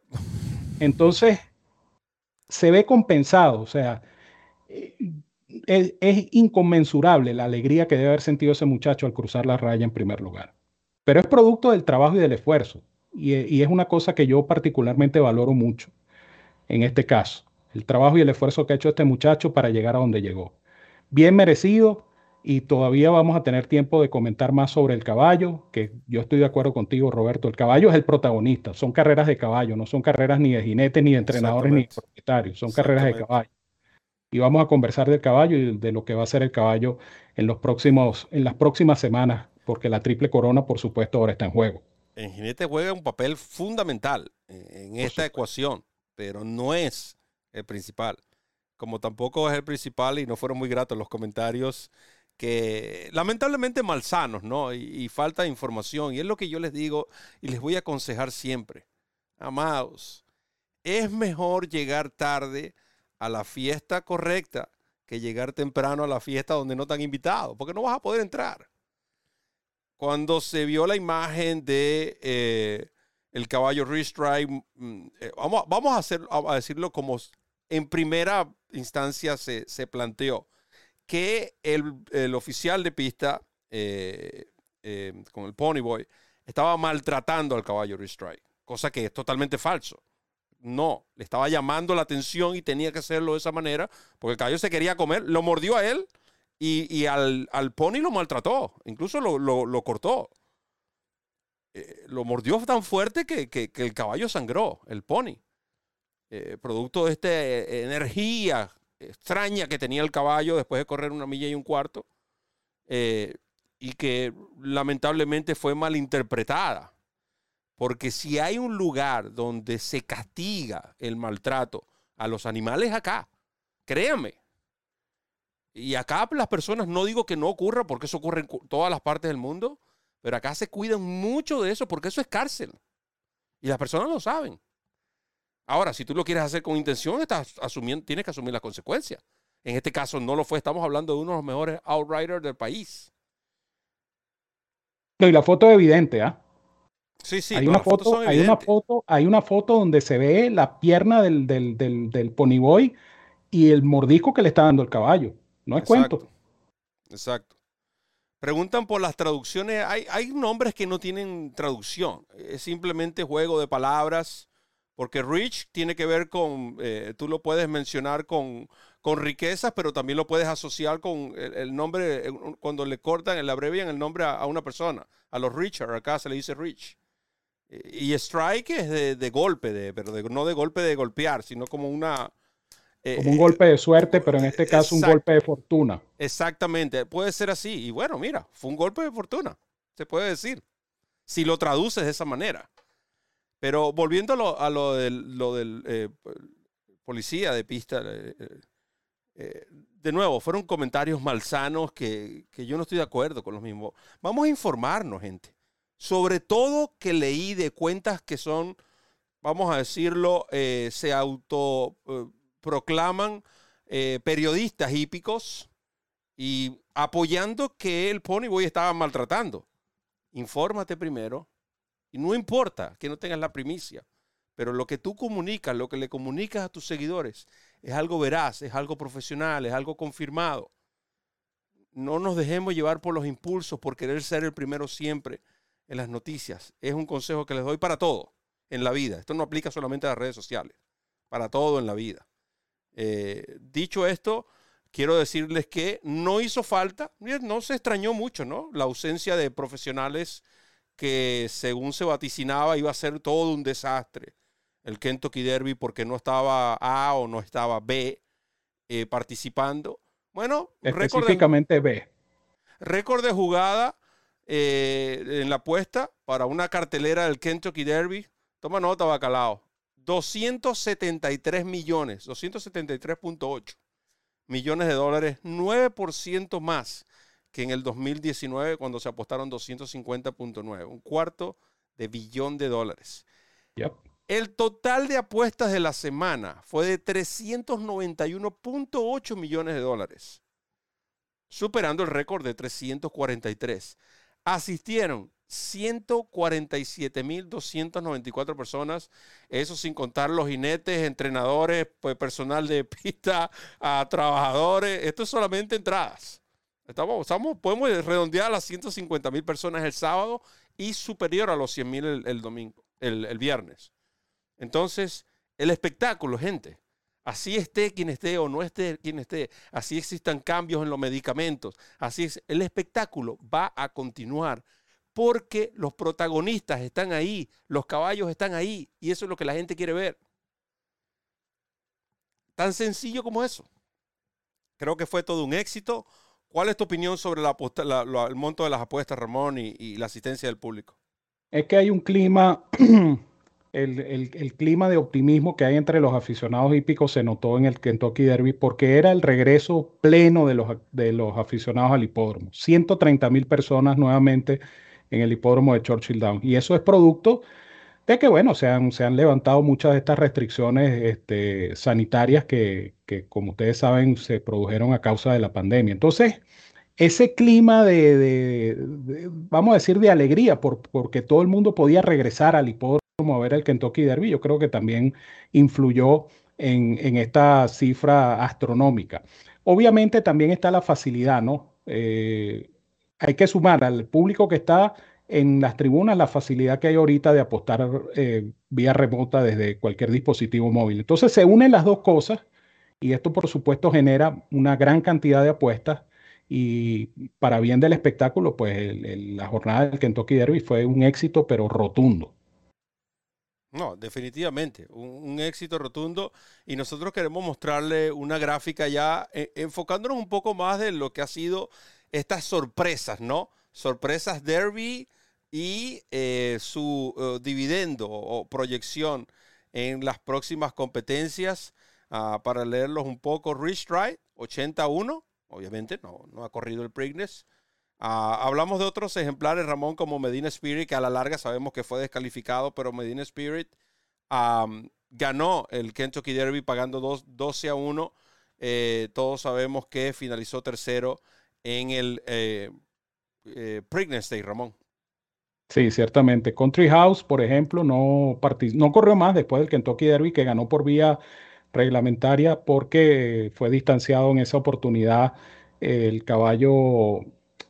Entonces, se ve compensado, o sea, eh, es, inconmensurable la alegría que debe haber sentido ese muchacho al cruzar la raya en primer lugar. Pero es producto del trabajo y del esfuerzo, y, es una cosa que yo particularmente valoro mucho. en este caso. El trabajo y el esfuerzo que ha hecho este muchacho para llegar a donde llegó. Bien merecido y todavía vamos a tener tiempo de comentar más sobre el caballo, que yo estoy de acuerdo contigo, Roberto. El caballo es el protagonista. Son carreras de caballo, no son carreras ni de jinetes, ni de entrenadores, ni de propietarios. Son carreras de caballo. Y vamos a conversar del caballo y de lo que va a ser el caballo en, los próximos, en las próximas semanas, porque la triple corona, por supuesto, ahora está en juego. El jinete juega un papel fundamental en esta ecuación, pero no es el principal. Como tampoco es el principal y no fueron muy gratos los comentarios que lamentablemente malsanos, ¿no? Y, falta de información. Y es lo que yo les digo y les voy a aconsejar siempre. Amados, es mejor llegar tarde a la fiesta correcta que llegar temprano a la fiesta donde no están invitados, porque no vas a poder entrar. Cuando se vio la imagen de eh, el caballo Rich mm, eh, vamos, vamos a, hacer, a decirlo como en primera instancia se, planteó que el, oficial de pista eh, eh, con el Pony Boy estaba maltratando al caballo Strike, cosa que es totalmente falso. No, le estaba llamando la atención y tenía que hacerlo de esa manera, porque el caballo se quería comer, lo mordió a él y, al, pony lo maltrató, incluso lo, cortó. Eh, lo mordió tan fuerte que, que, el caballo sangró, el pony. Producto de esta energía extraña que tenía el caballo después de correr una milla y un cuarto, eh, y que lamentablemente fue malinterpretada. Porque si hay un lugar donde se castiga el maltrato a los animales acá, créanme, y acá las personas, no digo que no ocurra, porque eso ocurre en todas las partes del mundo, pero acá se cuidan mucho de eso, porque eso es cárcel. Y las personas lo saben. Ahora, si tú lo quieres hacer con intención, estás asumiendo, tienes que asumir las consecuencias. En este caso no lo fue, estamos hablando de uno de los mejores outriders del país. y la foto es evidente, ¿ah? Sí, sí, hay una, foto, hay una foto, hay una foto donde se ve la pierna del, del, del, ponyboy y el mordisco que le está dando el caballo. No es cuento. Exacto. Preguntan por las traducciones. Hay, hay nombres que no tienen traducción. Es simplemente juego de palabras porque rich tiene que ver con, eh, tú lo puedes mencionar con, con riquezas, pero también lo puedes asociar con el, nombre, eh, cuando le cortan, le abrevian el nombre a, una persona. A los Richard, acá se le dice Rich. Y strike es de, golpe, de, pero no de golpe de golpear, sino como una... Eh, como un golpe de suerte, pero en este caso un golpe de fortuna. Exactamente, puede ser así. Y bueno, mira, fue un golpe de fortuna, se puede decir, si lo traduces de esa manera. Pero volviendo a lo, del, lo del eh, policía de pista, eh, eh, de nuevo, fueron comentarios malsanos que, que yo no estoy de acuerdo con los mismos. Vamos a informarnos, gente. Sobre todo que leí de cuentas que son, vamos a decirlo, se autoproclaman periodistas hípicos y apoyando que el Ponyboy estaba maltratando. Infórmate primero, y no importa que no tengas la primicia, pero lo que tú comunicas, lo que le comunicas a tus seguidores, es algo veraz, es algo profesional, es algo confirmado. No nos dejemos llevar por los impulsos, por querer ser el primero siempre en las noticias. Es un consejo que les doy para todo en la vida. Esto no aplica solamente a las redes sociales, para todo en la vida. Eh, dicho esto, quiero decirles que no hizo falta, no se extrañó mucho, ¿no? La ausencia de profesionales que según se vaticinaba iba a ser todo un desastre el Kentucky Derby porque no estaba A o no estaba B eh, participando. Bueno, específicamente B. Récord de jugada eh, en la apuesta para una cartelera del Kentucky Derby. Toma nota, bacalao. 273 millones, 273.8 millones de dólares, 9% más que en el 2019 cuando se apostaron 250.9, un cuarto de billón de dólares. El total de apuestas de la semana fue de 391.8 millones de dólares, superando el récord de 343. Asistieron 147.294 personas, eso sin contar los jinetes, entrenadores, personal de pista, a trabajadores, esto es solamente entradas. Estamos, podemos redondear a las 150 mil personas el sábado y superior a los 100 mil el, domingo, el, viernes. Entonces, el espectáculo, gente. Así esté quien esté o no esté quien esté, así existan cambios en los medicamentos, así es, el espectáculo va a continuar porque los protagonistas están ahí, los caballos están ahí y eso es lo que la gente quiere ver. Tan sencillo como eso. Creo que fue todo un éxito. ¿Cuál es tu opinión sobre el monto de las apuestas, Ramón, y la asistencia del público? Es que hay un clima el, clima de optimismo que hay entre los aficionados hípicos se notó en el Kentucky Derby porque era el regreso pleno de los, de los aficionados al hipódromo. 130 mil personas nuevamente en el hipódromo de Churchill Downs. Y eso es producto de que, bueno, se han, se han levantado muchas de estas restricciones este, sanitarias que, como ustedes saben, se produjeron a causa de la pandemia. Entonces, ese clima de, vamos a decir, de alegría, porque todo el mundo podía regresar al hipódromo a ver el Kentucky Derby, yo creo que también influyó en, esta cifra astronómica. Obviamente también está la facilidad, ¿no? Eh, hay que sumar al público que está en las tribunas la facilidad que hay ahorita de apostar eh, vía remota desde cualquier dispositivo móvil. Entonces se unen las dos cosas y esto por supuesto genera una gran cantidad de apuestas y para bien del espectáculo, pues la jornada del Kentucky Derby fue un éxito pero rotundo. No, definitivamente, un, éxito rotundo y nosotros queremos mostrarle una gráfica ya eh, enfocándonos un poco más de lo que ha sido estas sorpresas, ¿no? Sorpresas Derby y eh, su eh, dividendo o proyección en las próximas competencias. Ah, para leerlos un poco, Rich Ride, 81, obviamente no, no ha corrido el Preakness. Ah, hablamos de otros ejemplares, Ramón, como Medina Spirit, que a la larga sabemos que fue descalificado, pero Medina Spirit ganó el Kentucky Derby pagando 12 a 1. Eh, todos sabemos que finalizó tercero en el eh, eh Pregnancy Ramón. Sí, ciertamente. Country House, por ejemplo, no, no corrió más después del Kentucky Derby, que ganó por vía reglamentaria porque fue distanciado en esa oportunidad el caballo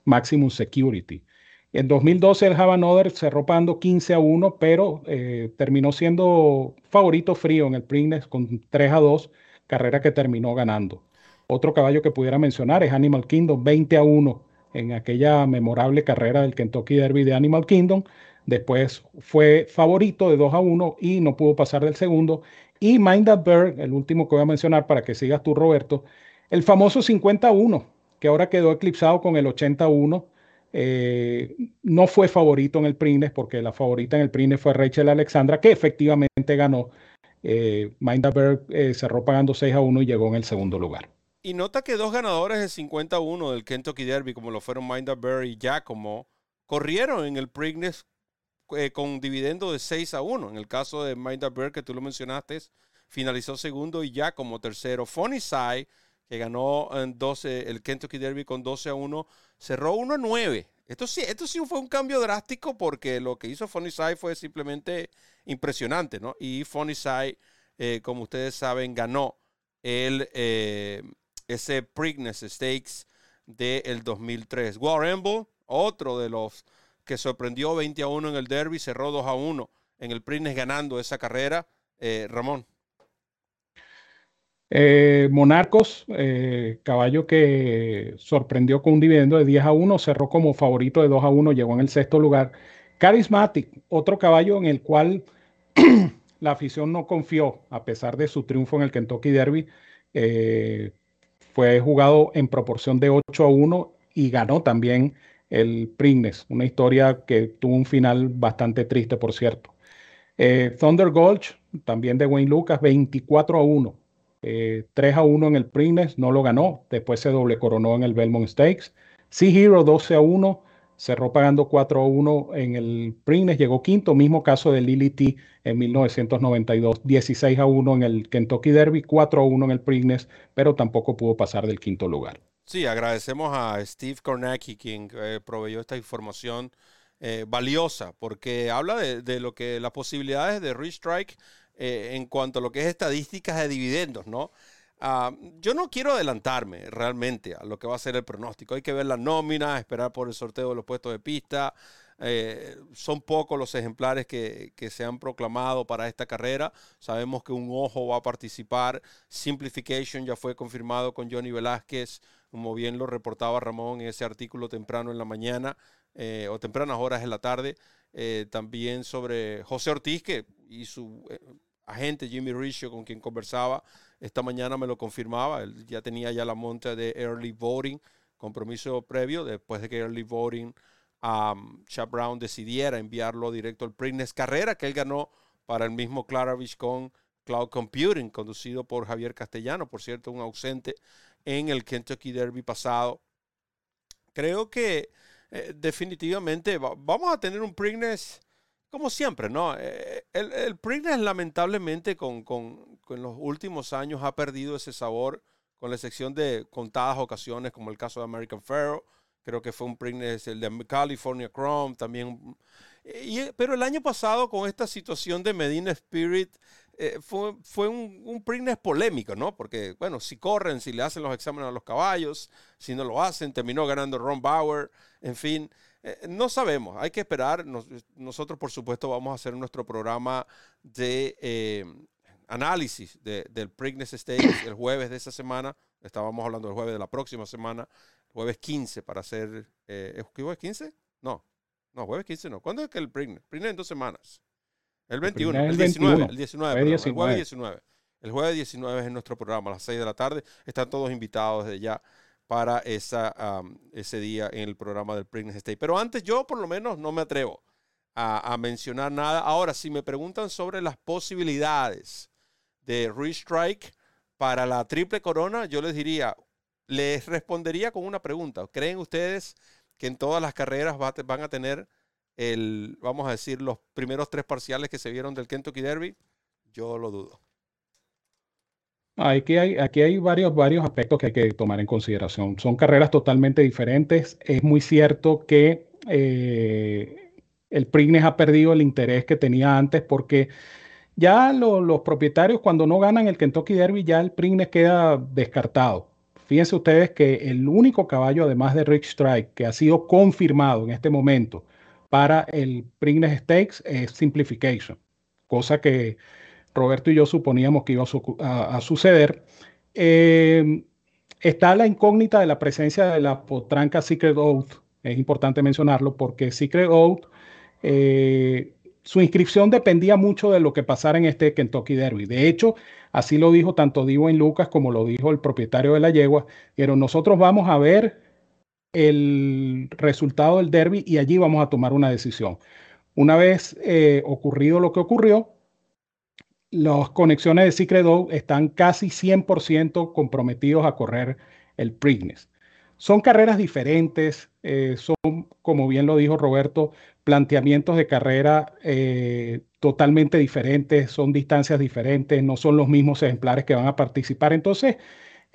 Maximum Security. En 2012 el Havanoder cerró pagando 15 a 1, pero eh, terminó siendo favorito frío en el Preakness con 3 a 2, carrera que terminó ganando. Otro caballo que pudiera mencionar es Animal Kingdom, 20 a 1 en aquella memorable carrera del Kentucky Derby de Animal Kingdom. Después fue favorito de 2 a 1 y no pudo pasar del segundo. Y Mind Bird, el último que voy a mencionar para que sigas tú, Roberto, el famoso 50 a 1, que ahora quedó eclipsado con el 81. Eh, no fue favorito en el Prines, porque la favorita en el Prines fue Rachel Alexandra, que efectivamente ganó. Eh, Mindaberg eh, cerró pagando 6 a 1 y llegó en el segundo lugar. Y nota que dos ganadores de 51 del Kentucky Derby, como lo fueron Mindaberg y Giacomo, corrieron en el Preakness eh, con dividendo de 6 a 1. En el caso de Mindaberg, que tú lo mencionaste, finalizó segundo y ya como tercero. Funny Side que ganó en 12, el Kentucky Derby con 12 a 1, cerró 1 a 9. Esto sí, esto sí fue un cambio drástico porque lo que hizo Funny Side fue simplemente impresionante, ¿no? Y Funny Side, eh, como ustedes saben, ganó el, eh, ese Preakness Stakes del 2003. Warren otro de los que sorprendió 20 a 1 en el Derby, cerró 2 a 1 en el Preakness ganando esa carrera. Eh, Ramón. Eh, Monarcos, eh, caballo que sorprendió con un dividendo de 10 a 1, cerró como favorito de 2 a 1, llegó en el sexto lugar. Charismatic, otro caballo en el cual la afición no confió, a pesar de su triunfo en el Kentucky Derby. Eh, fue jugado en proporción de 8 a 1 y ganó también el Prignes, una historia que tuvo un final bastante triste, por cierto. Thunder Gulch, también de Wayne Lucas, 24 a 1 3 eh, a 1 en el Preakness, no lo ganó, después se doble coronó en el Belmont Stakes. Sea Hero 12 a 1, cerró pagando 4 a 1 en el Preakness, llegó quinto, mismo caso de Lily T en 1992, 16 a 1 en el Kentucky Derby, 4 a 1 en el Preakness, pero tampoco pudo pasar del quinto lugar. Sí, agradecemos a Steve Kornacki quien eh, proveyó esta información eh, valiosa, porque habla de, lo que las posibilidades de Rich Strike eh, en cuanto a lo que es estadísticas de dividendos, ¿no? Ah, yo no quiero adelantarme realmente a lo que va a ser el pronóstico. Hay que ver la nómina, esperar por el sorteo de los puestos de pista. Eh, son pocos los ejemplares que, que, se han proclamado para esta carrera. Sabemos que un ojo va a participar. Simplification ya fue confirmado con Johnny Velázquez, como bien lo reportaba Ramón en ese artículo temprano en la mañana eh, o tempranas horas de la tarde. Eh, también sobre José Ortiz, que y su agente Jimmy Richo, con quien conversaba esta mañana, me lo confirmaba. Él ya tenía ya la monta de early voting, compromiso previo, después de que early voting um, Chad Brown decidiera enviarlo directo al Preakness Carrera, que él ganó para el mismo Claravich con Cloud Computing, conducido por Javier Castellano, por cierto, un ausente en el Kentucky Derby pasado. Creo que eh, definitivamente vamos a tener un Preakness como siempre, ¿no? Eh, el, el Preakness lamentablemente con, con, con, los últimos años ha perdido ese sabor, con la excepción de contadas ocasiones, como el caso de American Pharaoh. Creo que fue un Preakness, el de California Chrome también. Y, pero el año pasado, con esta situación de Medina Spirit, eh, fue, fue un, un polémico, ¿no? Porque, bueno, si corren, si le hacen los exámenes a los caballos, si no lo hacen, terminó ganando Ron Bauer, en fin. Eh, no sabemos, hay que esperar. nosotros, por supuesto, vamos a hacer nuestro programa de eh, análisis del Preakness Stakes el jueves de esa semana. Estábamos hablando del jueves de la próxima semana, jueves 15 para hacer... Eh, ¿Es jueves 15? No, no, jueves 15 no. ¿Cuándo es que el Preakness? Preakness en dos semanas. El 21, el, 19, el 19, el jueves 19. El jueves 19 es nuestro programa a las 6 de la tarde. Están todos invitados desde ya para esa, ese día en el programa del Preakness State. Pero antes yo por lo menos no me atrevo a, mencionar nada. Ahora, si me preguntan sobre las posibilidades de restrike para la triple corona, yo les diría, les respondería con una pregunta. ¿Creen ustedes que en todas las carreras van a tener el, vamos a decir, los primeros tres parciales que se vieron del Kentucky Derby? Yo lo dudo. Aquí hay, aquí hay varios, varios aspectos que hay que tomar en consideración. Son carreras totalmente diferentes. Es muy cierto que eh, el Preakness ha perdido el interés que tenía antes porque ya los propietarios cuando no ganan el Kentucky Derby ya el Preakness queda descartado. Fíjense ustedes que el único caballo, además de Rich Strike, que ha sido confirmado en este momento para el Preakness Stakes es Simplification, cosa que Roberto y yo suponíamos que iba a, suceder. Eh, está la incógnita de la presencia de la potranca Secret Oath. Es importante mencionarlo porque Secret Oath, eh, su inscripción dependía mucho de lo que pasara en este Kentucky Derby. De hecho, así lo dijo tanto Divo en Lucas como lo dijo el propietario de la yegua. Pero nosotros vamos a ver el resultado del derby y allí vamos a tomar una decisión. Una vez eh, ocurrido lo que ocurrió, las conexiones de Secret están casi 100% comprometidos a correr el Preakness. Son carreras diferentes, eh, son, como bien lo dijo Roberto, planteamientos de carrera eh, totalmente diferentes, son distancias diferentes, no son los mismos ejemplares que van a participar. Entonces,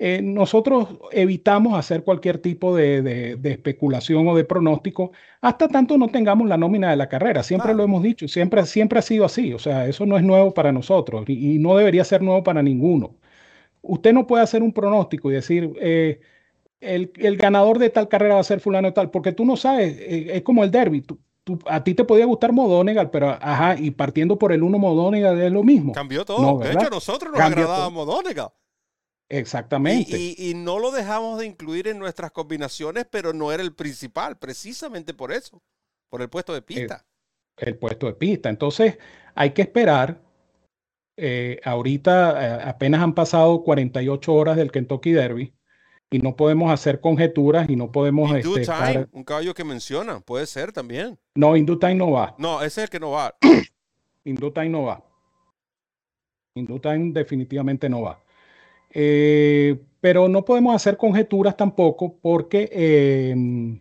eh, nosotros evitamos hacer cualquier tipo de, especulación o de pronóstico hasta tanto no tengamos la nómina de la carrera. Siempre lo hemos dicho, siempre, siempre ha sido así. O sea, eso no es nuevo para nosotros y, no debería ser nuevo para ninguno. Usted no puede hacer un pronóstico y decir, eh, el, ganador de tal carrera va a ser fulano y tal, porque tú no sabes, eh, es como el derby. a ti te podía gustar Modónegal, pero ajá, y partiendo por el uno Modónegal es lo mismo. Cambió todo. de hecho, a nosotros nos agradaba Modónegal. Exactamente. Y, no lo dejamos de incluir en nuestras combinaciones, pero no era el principal, precisamente por eso, por el puesto de pista. El, puesto de pista. Entonces, hay que esperar. Eh, ahorita eh, apenas han pasado 48 horas del Kentucky Derby y no podemos hacer conjeturas y no podemos... Este, time, un caballo que menciona, puede ser también. No, Indutime no va. No, ese es el que no va. Indutime no va. Indutime definitivamente no va. Eh, pero no podemos hacer conjeturas tampoco porque em,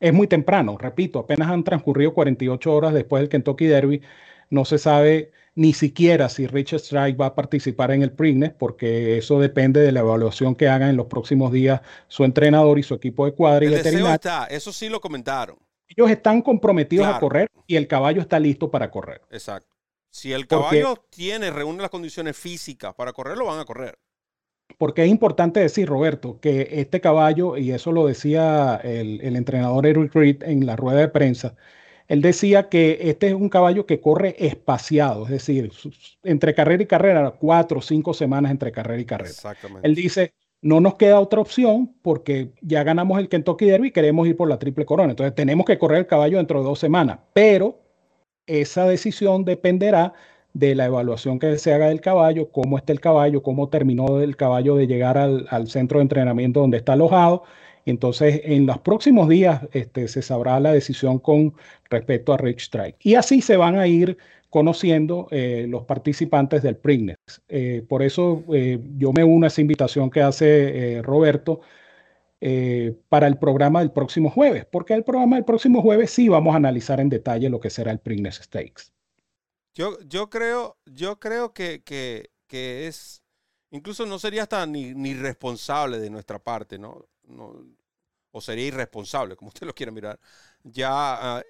es muy temprano, repito, apenas han transcurrido 48 horas después del Kentucky Derby, no se sabe ni siquiera si Richard Strike va a participar en el Preakness, porque eso depende de la evaluación que hagan en los próximos días su entrenador y su equipo de cuadra y Está, eso sí lo comentaron. Ellos están comprometidos a correr y el caballo está listo para correr. Exacto. Si el caballo tiene, reúne las condiciones físicas para correr, lo van a correr. Porque es importante decir, Roberto, que este caballo, y eso lo decía el, entrenador Eric Reed en la rueda de prensa, él decía que este es un caballo que corre espaciado, es decir, entre carrera y carrera, cuatro o cinco semanas entre carrera y carrera. Exactamente. Él dice, no nos queda otra opción porque ya ganamos el Kentucky Derby y queremos ir por la triple corona. Entonces tenemos que correr el caballo dentro de dos semanas, pero esa decisión dependerá de la evaluación que se haga del caballo, cómo está el caballo, cómo terminó el caballo de llegar al, centro de entrenamiento donde está alojado. Entonces, en los próximos días este, se sabrá la decisión con respecto a Rich Strike. Y así se van a ir conociendo eh, los participantes del Preakness. Eh, por eso eh, yo me uno a esa invitación que hace Roberto para el programa del próximo jueves, porque el programa del próximo jueves sí vamos a analizar en detalle lo que será el Preakness Stakes. Yo, yo creo, yo creo que, que, que es, incluso no sería hasta ni, ni responsable de nuestra parte, ¿no? ¿no? O sería irresponsable, como usted lo quiera mirar. Ya ah,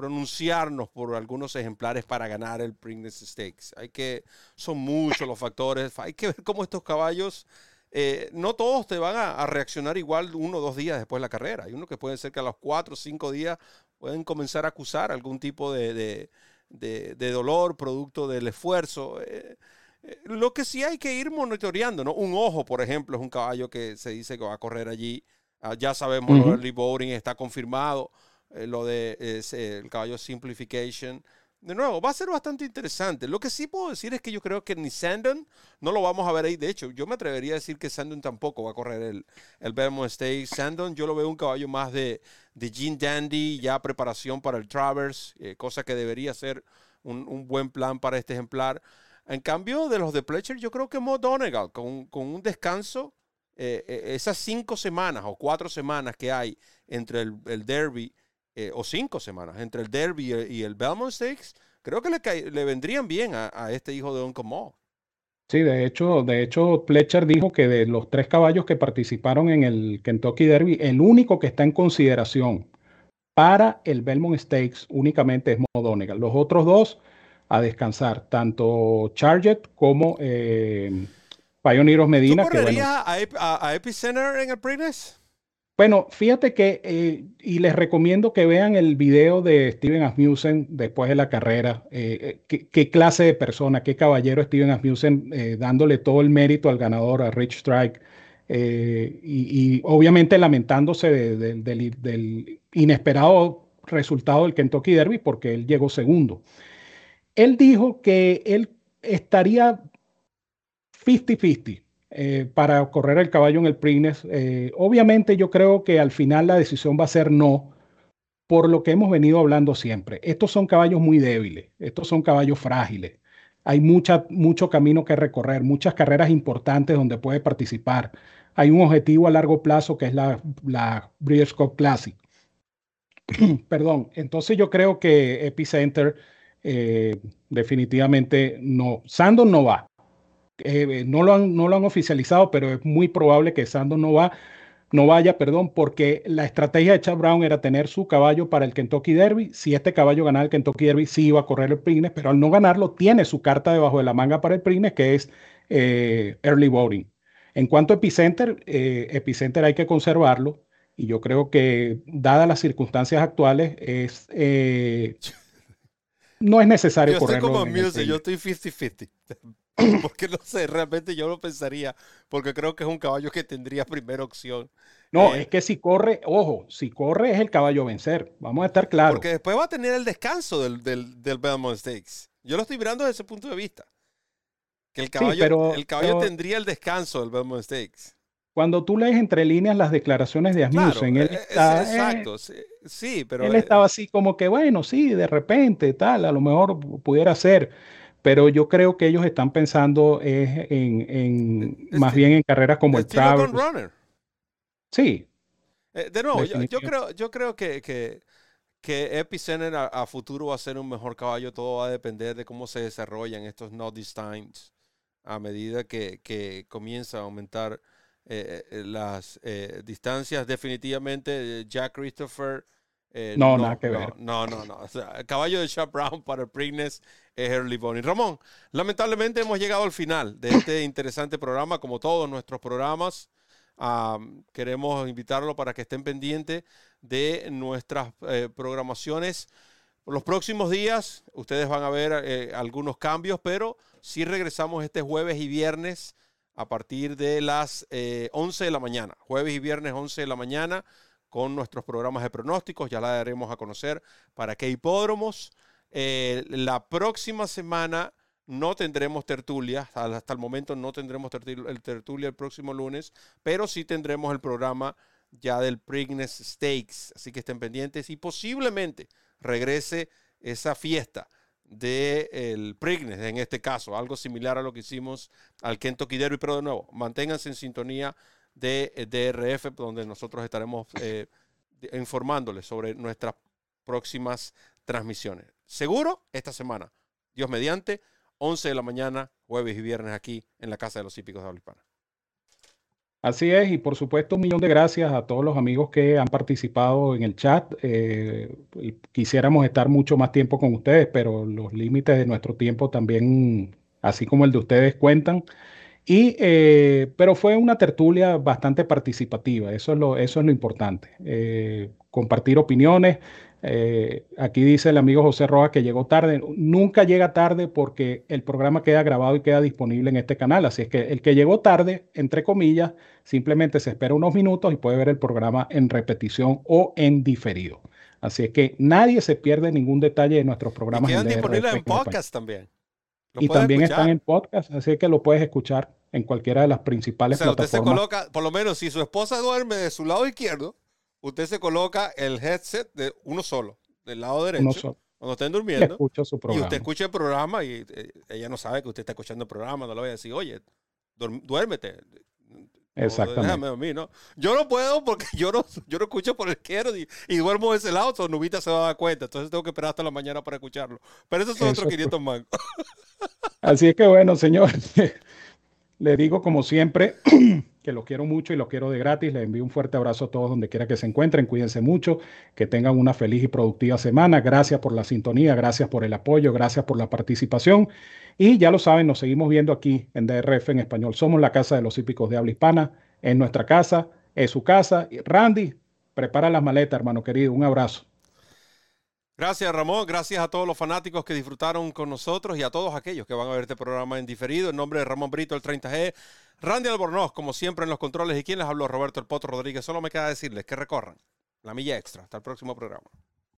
pronunciarnos por algunos ejemplares para ganar el Preakness Stakes. Hay que, son muchos los factores. Hay que ver cómo estos caballos, eh, no todos te van a, reaccionar igual uno o dos días después de la carrera. Hay uno que puede ser que a los cuatro o cinco días pueden comenzar a acusar algún tipo de, dolor producto del esfuerzo. Eh, eh, lo que sí hay que ir monitoreando, ¿no? Un ojo, por ejemplo, es un caballo que se dice que va a correr allí. Ah, ya sabemos, el early voting está confirmado. Eh, lo de el caballo Simplification. De nuevo, va a ser bastante interesante. Lo que sí puedo decir es que yo creo que ni Sandon no lo vamos a ver ahí. De hecho, yo me atrevería a decir que Sandon tampoco va a correr el, el Belmont Stakes. Sandon yo lo veo un caballo más de, de Gene Dandy, ya preparación para el Travers, eh, cosa que debería ser un, un, buen plan para este ejemplar. En cambio, de los de Pletcher, yo creo que Mo Donegal, con, con un descanso, eh, esas cinco semanas o cuatro semanas que hay entre el, el Derby eh, o cinco semanas entre el Derby y el, Belmont Stakes, creo que le, le vendrían bien a, este hijo de Uncle Mo. Sí, de hecho, de hecho, Fletcher dijo que de los tres caballos que participaron en el Kentucky Derby, el único que está en consideración para el Belmont Stakes únicamente es Mo Donegal. Los otros dos a descansar, tanto Charget como eh, Pioneeros Medina. ¿Tú correrías a, Epicenter en el Preakness? Bueno, fíjate que, eh, y les recomiendo que vean el video de Steven Asmussen después de la carrera. Eh, eh, qué, clase de persona, qué caballero Steven Asmussen, dándole todo el mérito al ganador, a Rich Strike, y, obviamente lamentándose del inesperado resultado del Kentucky Derby porque él llegó segundo. Él dijo que él estaría 50-50 eh, para correr el caballo en el Preakness. Eh, obviamente yo creo que al final la decisión va a ser no, por lo que hemos venido hablando siempre. Estos son caballos muy débiles, estos son caballos frágiles. Hay mucha, mucho camino que recorrer, muchas carreras importantes donde puede participar. Hay un objetivo a largo plazo que es la, la Breeders' Cup Classic. Perdón, entonces yo creo que Epicenter eh, definitivamente no. Sandon no va. Eh, no, lo han, no lo han oficializado, pero es muy probable que Sandon no, va, no vaya, perdón, porque la estrategia de Chad Brown era tener su caballo para el Kentucky Derby. Si este caballo ganaba el Kentucky Derby, sí iba a correr el Preakness, pero al no ganarlo, tiene su carta debajo de la manga para el Preakness, que es eh, Early Voting. En cuanto a Epicenter, eh, Epicenter hay que conservarlo y yo creo que, dadas las circunstancias actuales, es, no es necesario correrlo. Yo estoy como yo estoy 50-50. porque no sé, realmente yo lo pensaría, porque creo que es un caballo que tendría primera opción. No, eh, es que si corre, ojo, si corre es el caballo vencer, vamos a estar claros. Porque después va a tener el descanso del, del, del Belmont Stakes. Yo lo estoy mirando desde ese punto de vista. Que el caballo, el caballo tendría el descanso del Belmont Stakes. Cuando tú lees entre líneas las declaraciones de Asmussen, él e, e, está, sí, pero él estaba así como que bueno, sí, de repente tal, a lo mejor pudiera ser pero yo creo que ellos están pensando en, en más bien en carreras como el Travel. Runner. Sí. Eh, de nuevo, yo, creo, yo creo que, que, que Epicenter a, futuro va a ser un mejor caballo. Todo va a depender de cómo se desarrollan estos Noddy Times a medida que, que comienza a aumentar eh, eh, las distancias. Definitivamente, Jack Christopher eh, no, nada que ver. No, no, no. el caballo de Chap Brown para el Preakness es Early Bonnie. Ramón, lamentablemente hemos llegado al final de este interesante programa, como todos nuestros programas. queremos invitarlo para que estén pendientes de nuestras eh, programaciones. los próximos días ustedes van a ver eh, algunos cambios, pero sí regresamos este jueves y viernes a partir de las 11 de la mañana. Jueves y viernes 11 de la mañana con nuestros programas de pronósticos. Ya la daremos a conocer para qué hipódromos. La próxima semana no tendremos tertulia, hasta el momento no tendremos tertulia el próximo lunes, pero sí tendremos el programa ya del Preakness Stakes, así que estén pendientes y posiblemente regrese esa fiesta del de Preakness en este caso, algo similar a lo que hicimos al Kentucky Derby, pero de nuevo, manténganse en sintonía de DRF, donde nosotros estaremos eh, informándoles sobre nuestras próximas transmisiones. Seguro esta semana, Dios mediante, 11 de la mañana, jueves y viernes aquí en la Casa de los Hípicos de Habla Hispana. Así es, y por supuesto un millón de gracias a todos los amigos que han participado en el chat. Eh, quisiéramos estar mucho más tiempo con ustedes, pero los límites de nuestro tiempo también, así como el de ustedes, cuentan. Y, eh, pero fue una tertulia bastante participativa, eso es lo, eso es lo importante. Eh, compartir opiniones, eh, aquí dice el amigo José Rojas que llegó tarde. Nunca llega tarde porque el programa queda grabado y queda disponible en este canal. Así es que el que llegó tarde, entre comillas, simplemente se espera unos minutos y puede ver el programa en repetición o en diferido. Así es que nadie se pierde ningún detalle de nuestros programas. Y quedan disponibles en podcast también. Y también están en podcast, así que lo puedes escuchar en cualquiera de las principales o sea, Usted se coloca, por lo menos si su esposa duerme de su lado izquierdo, usted se coloca el headset de uno solo, del lado derecho, cuando estén durmiendo. Y usted escucha el programa y eh, ella no sabe que usted está escuchando el programa, no le voy a decir, oye, duérmete. Exactamente. a mí, ¿no? Yo no puedo porque yo no, yo no escucho por el izquierdo y, y duermo de ese lado, su Nubita se va a dar cuenta. Entonces tengo que esperar hasta la mañana para escucharlo. Pero esos son otros 500 mangos. Así es que bueno, señor, le digo como siempre, que los quiero mucho y los quiero de gratis. Les envío un fuerte abrazo a todos donde quiera que se encuentren. Cuídense mucho, que tengan una feliz y productiva semana. Gracias por la sintonía, gracias por el apoyo, gracias por la participación. Y ya lo saben, nos seguimos viendo aquí en DRF en español. Somos la casa de los hípicos de habla hispana. Es nuestra casa, es su casa. Randy, prepara las maletas, hermano querido. Un abrazo. Gracias Ramón, gracias a todos los fanáticos que disfrutaron con nosotros y a todos aquellos que van a ver este programa en diferido. En nombre de Ramón Brito, el 30G, Randy Albornoz, como siempre en los controles. ¿Y quién les habló? Roberto El Potro Rodríguez. Solo me queda decirles que recorran la milla extra. Hasta el próximo programa.